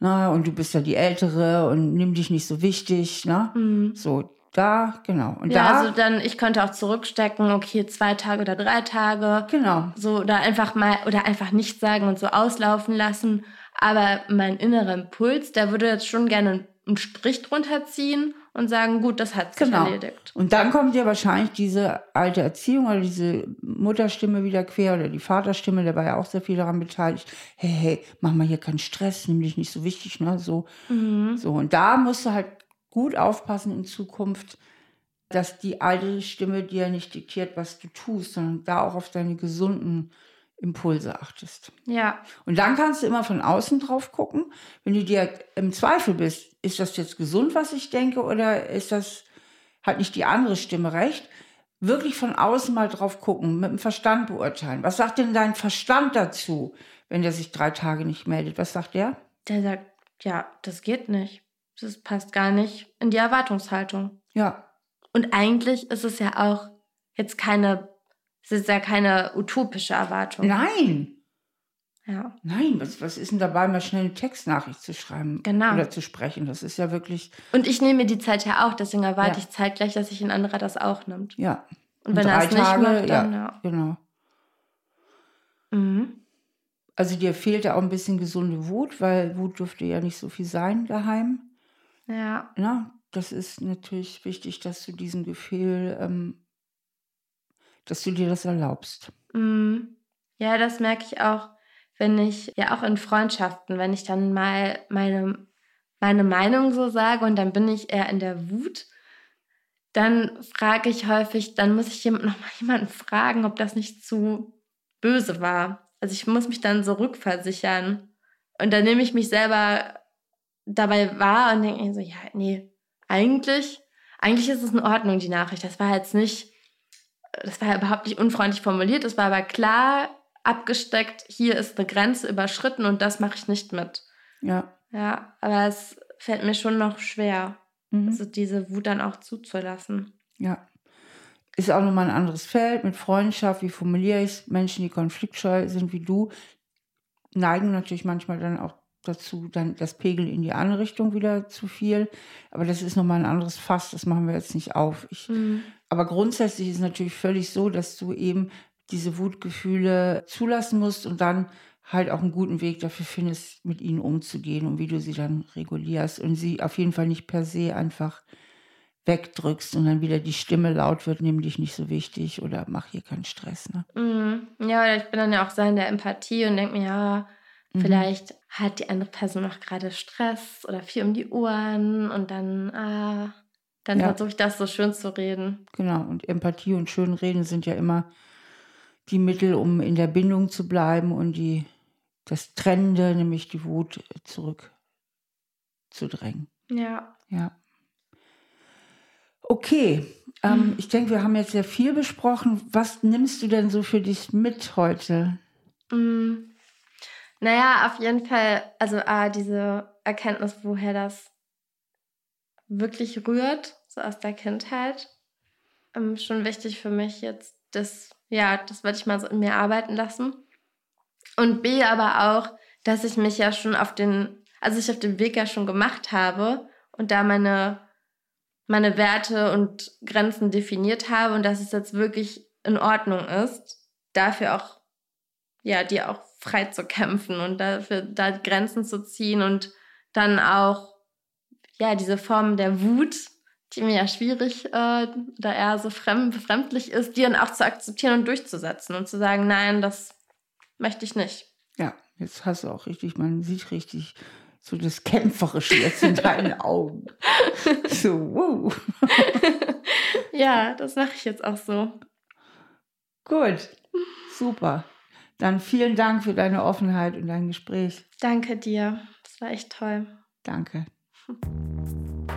B: Na, und du bist ja die Ältere und nimm dich nicht so wichtig, ne?
A: Mhm.
B: So, da, genau. Und
A: ja,
B: da,
A: also dann, ich könnte auch zurückstecken, okay, zwei Tage oder drei Tage.
B: genau.
A: So, oder einfach mal, oder einfach nichts sagen und so auslaufen lassen. Aber mein innerer Impuls, der würde jetzt schon gerne einen Strich drunter ziehen und sagen, gut, das hat sich
B: Genau.
A: erledigt.
B: Und dann kommt ja wahrscheinlich diese alte Erziehung oder diese Mutterstimme wieder quer oder die Vaterstimme, der war ja auch sehr viel daran beteiligt. Hey, hey, mach mal hier keinen Stress, nimm dich nicht so wichtig, ne? So,
A: Mhm.
B: so. Und da musst du halt gut aufpassen in Zukunft, dass die alte Stimme dir nicht diktiert, was du tust, sondern da auch auf deine gesunden Impulse achtest.
A: Ja,
B: Und dann kannst du immer von außen drauf gucken. Wenn du dir im Zweifel bist, ist das jetzt gesund, was ich denke, oder ist das, hat nicht die andere Stimme recht? Wirklich von außen mal drauf gucken, mit dem Verstand beurteilen. Was sagt denn dein Verstand dazu, wenn der sich drei Tage nicht meldet? Was sagt der?
A: der sagt, ja, das geht nicht. Das passt gar nicht in die Erwartungshaltung.
B: Ja,
A: Und eigentlich ist es ja auch jetzt keine, es ist ja keine utopische Erwartung.
B: nein,
A: Ja.
B: nein, was, was ist denn dabei, mal schnell eine Textnachricht zu schreiben
A: Genau.
B: oder zu sprechen? Das ist ja wirklich,
A: Und ich nehme mir die Zeit ja auch, deswegen erwarte
B: Ja.
A: ich zeitgleich, dass sich ein anderer das auch nimmt.
B: ja.
A: Und wenn er es nicht macht, dann
B: ja,
A: ja.
B: genau.
A: Mhm.
B: Also dir fehlt ja auch ein bisschen gesunde Wut, weil Wut dürfte ja nicht so viel sein daheim.
A: Ja.
B: Na, das ist natürlich wichtig, dass du diesem Gefühl, ähm, dass du dir das erlaubst.
A: Mhm. Ja, das merke ich auch, wenn ich, ja auch in Freundschaften, wenn ich dann mal meine, meine Meinung so sage und dann bin ich eher in der Wut, dann frage ich häufig, dann muss ich [LAUGHS] nochmal jemanden fragen, ob das nicht zu böse war. Also ich muss mich dann so rückversichern. Und dann nehme ich mich selber dabei wahr und denke mir so, ja, nee, eigentlich, eigentlich ist es in Ordnung, die Nachricht. Das war jetzt nicht, das war ja überhaupt nicht unfreundlich formuliert, es war aber klar abgesteckt, hier ist eine Grenze überschritten und das mache ich nicht mit.
B: Ja.
A: Ja, aber es fällt mir schon noch schwer,
B: Mhm.
A: also diese Wut dann auch zuzulassen.
B: Ja. Ist auch nochmal ein anderes Feld mit Freundschaft. Wie formuliere ich es? Menschen, die konfliktscheu sind wie du, neigen natürlich manchmal dann auch dazu, dann das Pegel in die andere Richtung wieder zu viel. Aber das ist nochmal ein anderes Fass. Das machen wir jetzt nicht auf. Ich, Aber grundsätzlich ist es natürlich völlig so, dass du eben diese Wutgefühle zulassen musst und dann halt auch einen guten Weg dafür findest, mit ihnen umzugehen und wie du sie dann regulierst und sie auf jeden Fall nicht per se einfach wegdrückst und dann wieder die Stimme laut wird, nimm dich nicht so wichtig oder mach hier keinen Stress. Ne?
A: Mhm. Ja, ich bin dann ja auch sehr in der Empathie und denke mir, ja,
B: Mhm.
A: vielleicht hat die andere Person noch gerade Stress oder viel um die Ohren und dann, ah, dann
B: Ja.
A: versuche ich das so schön zu reden.
B: Genau, und Empathie und Schönreden sind ja immer die Mittel, um in der Bindung zu bleiben und die, das Trennende, nämlich die Wut, zurückzudrängen.
A: Ja.
B: Ja. Okay, ähm, ich denke, wir haben jetzt sehr viel besprochen. Was nimmst du denn so für dich mit heute?
A: Mm. Naja, auf jeden Fall, also ah, diese Erkenntnis, woher das wirklich rührt, so aus der Kindheit, ähm, schon wichtig für mich jetzt. Das, ja, das werde ich mal so in mir arbeiten lassen. Und B, aber auch dass ich mich ja schon auf den, also ich auf den Weg ja schon gemacht habe und da meine, meine Werte und Grenzen definiert habe und dass es jetzt wirklich in Ordnung ist, dafür auch, ja, die auch frei zu kämpfen und dafür da Grenzen zu ziehen und dann auch, ja, diese Form der Wut, die mir ja schwierig äh, da eher so fremd, befremdlich ist, die dann auch zu akzeptieren und durchzusetzen und zu sagen, nein, das möchte ich nicht.
B: Ja, jetzt hast du auch richtig, man sieht richtig so das Kämpferische jetzt in deinen [LAUGHS] Augen. So, wow. [LAUGHS]
A: ja, das mache ich jetzt auch so.
B: Gut, super. Dann vielen Dank für deine Offenheit und dein Gespräch.
A: Danke dir. Das war echt toll.
B: Danke. [LAUGHS]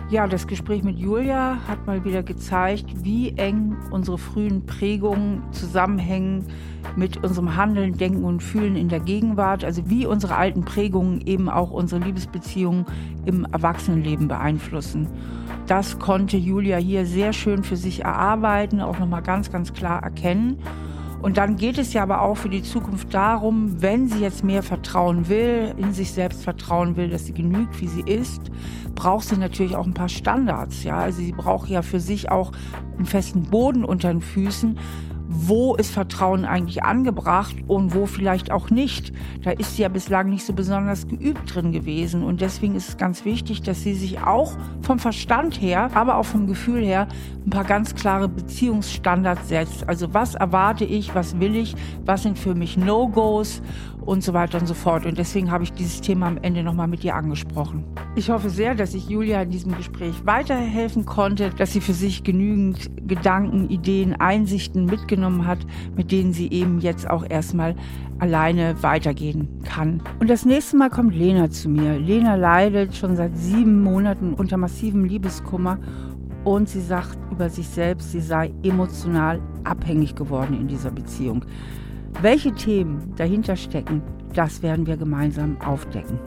B: Ja, das Gespräch mit Julia hat mal wieder gezeigt, wie eng unsere frühen Prägungen zusammenhängen mit unserem Handeln, Denken und Fühlen in der Gegenwart. Also wie unsere alten Prägungen eben auch unsere Liebesbeziehungen im Erwachsenenleben beeinflussen. Das konnte Julia hier sehr schön für sich erarbeiten, auch nochmal ganz, ganz klar erkennen. Und dann geht es ja aber auch für die Zukunft darum, wenn sie jetzt mehr vertrauen will, in sich selbst vertrauen will, dass sie genügt, wie sie ist, braucht sie natürlich auch ein paar Standards. Ja, also sie braucht ja für sich auch einen festen Boden unter den Füßen, wo ist Vertrauen eigentlich angebracht und wo vielleicht auch nicht. Da ist sie ja bislang nicht so besonders geübt drin gewesen. Und deswegen ist es ganz wichtig, dass sie sich auch vom Verstand her, aber auch vom Gefühl her ein paar ganz klare Beziehungsstandards setzt. Also was erwarte ich, was will ich, was sind für mich No-Gos und so weiter und so fort. Und deswegen habe ich dieses Thema am Ende nochmal mit dir angesprochen. Ich hoffe sehr, dass ich Julia in diesem Gespräch weiterhelfen konnte, dass sie für sich genügend Gedanken, Ideen, Einsichten mitgenommen hat, mit denen sie eben jetzt auch erstmal alleine weitergehen kann. Und das nächste Mal kommt Lena zu mir. Lena leidet schon seit sieben Monaten unter massivem Liebeskummer und sie sagt über sich selbst, sie sei emotional abhängig geworden in dieser Beziehung. Welche Themen dahinter stecken, das werden wir gemeinsam aufdecken.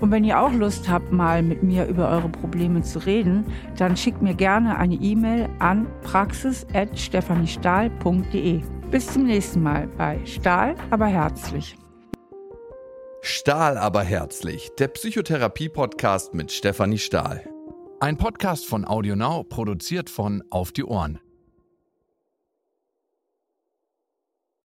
B: Und wenn ihr auch Lust habt, mal mit mir über eure Probleme zu reden, dann schickt mir gerne eine E-Mail an praxis.stephaniestahl.de. Bis zum nächsten Mal bei Stahl, aber herzlich.
C: Stahl, aber herzlich, der Psychotherapie-Podcast mit Stefanie Stahl. Ein Podcast von AudioNow, produziert von Auf die Ohren.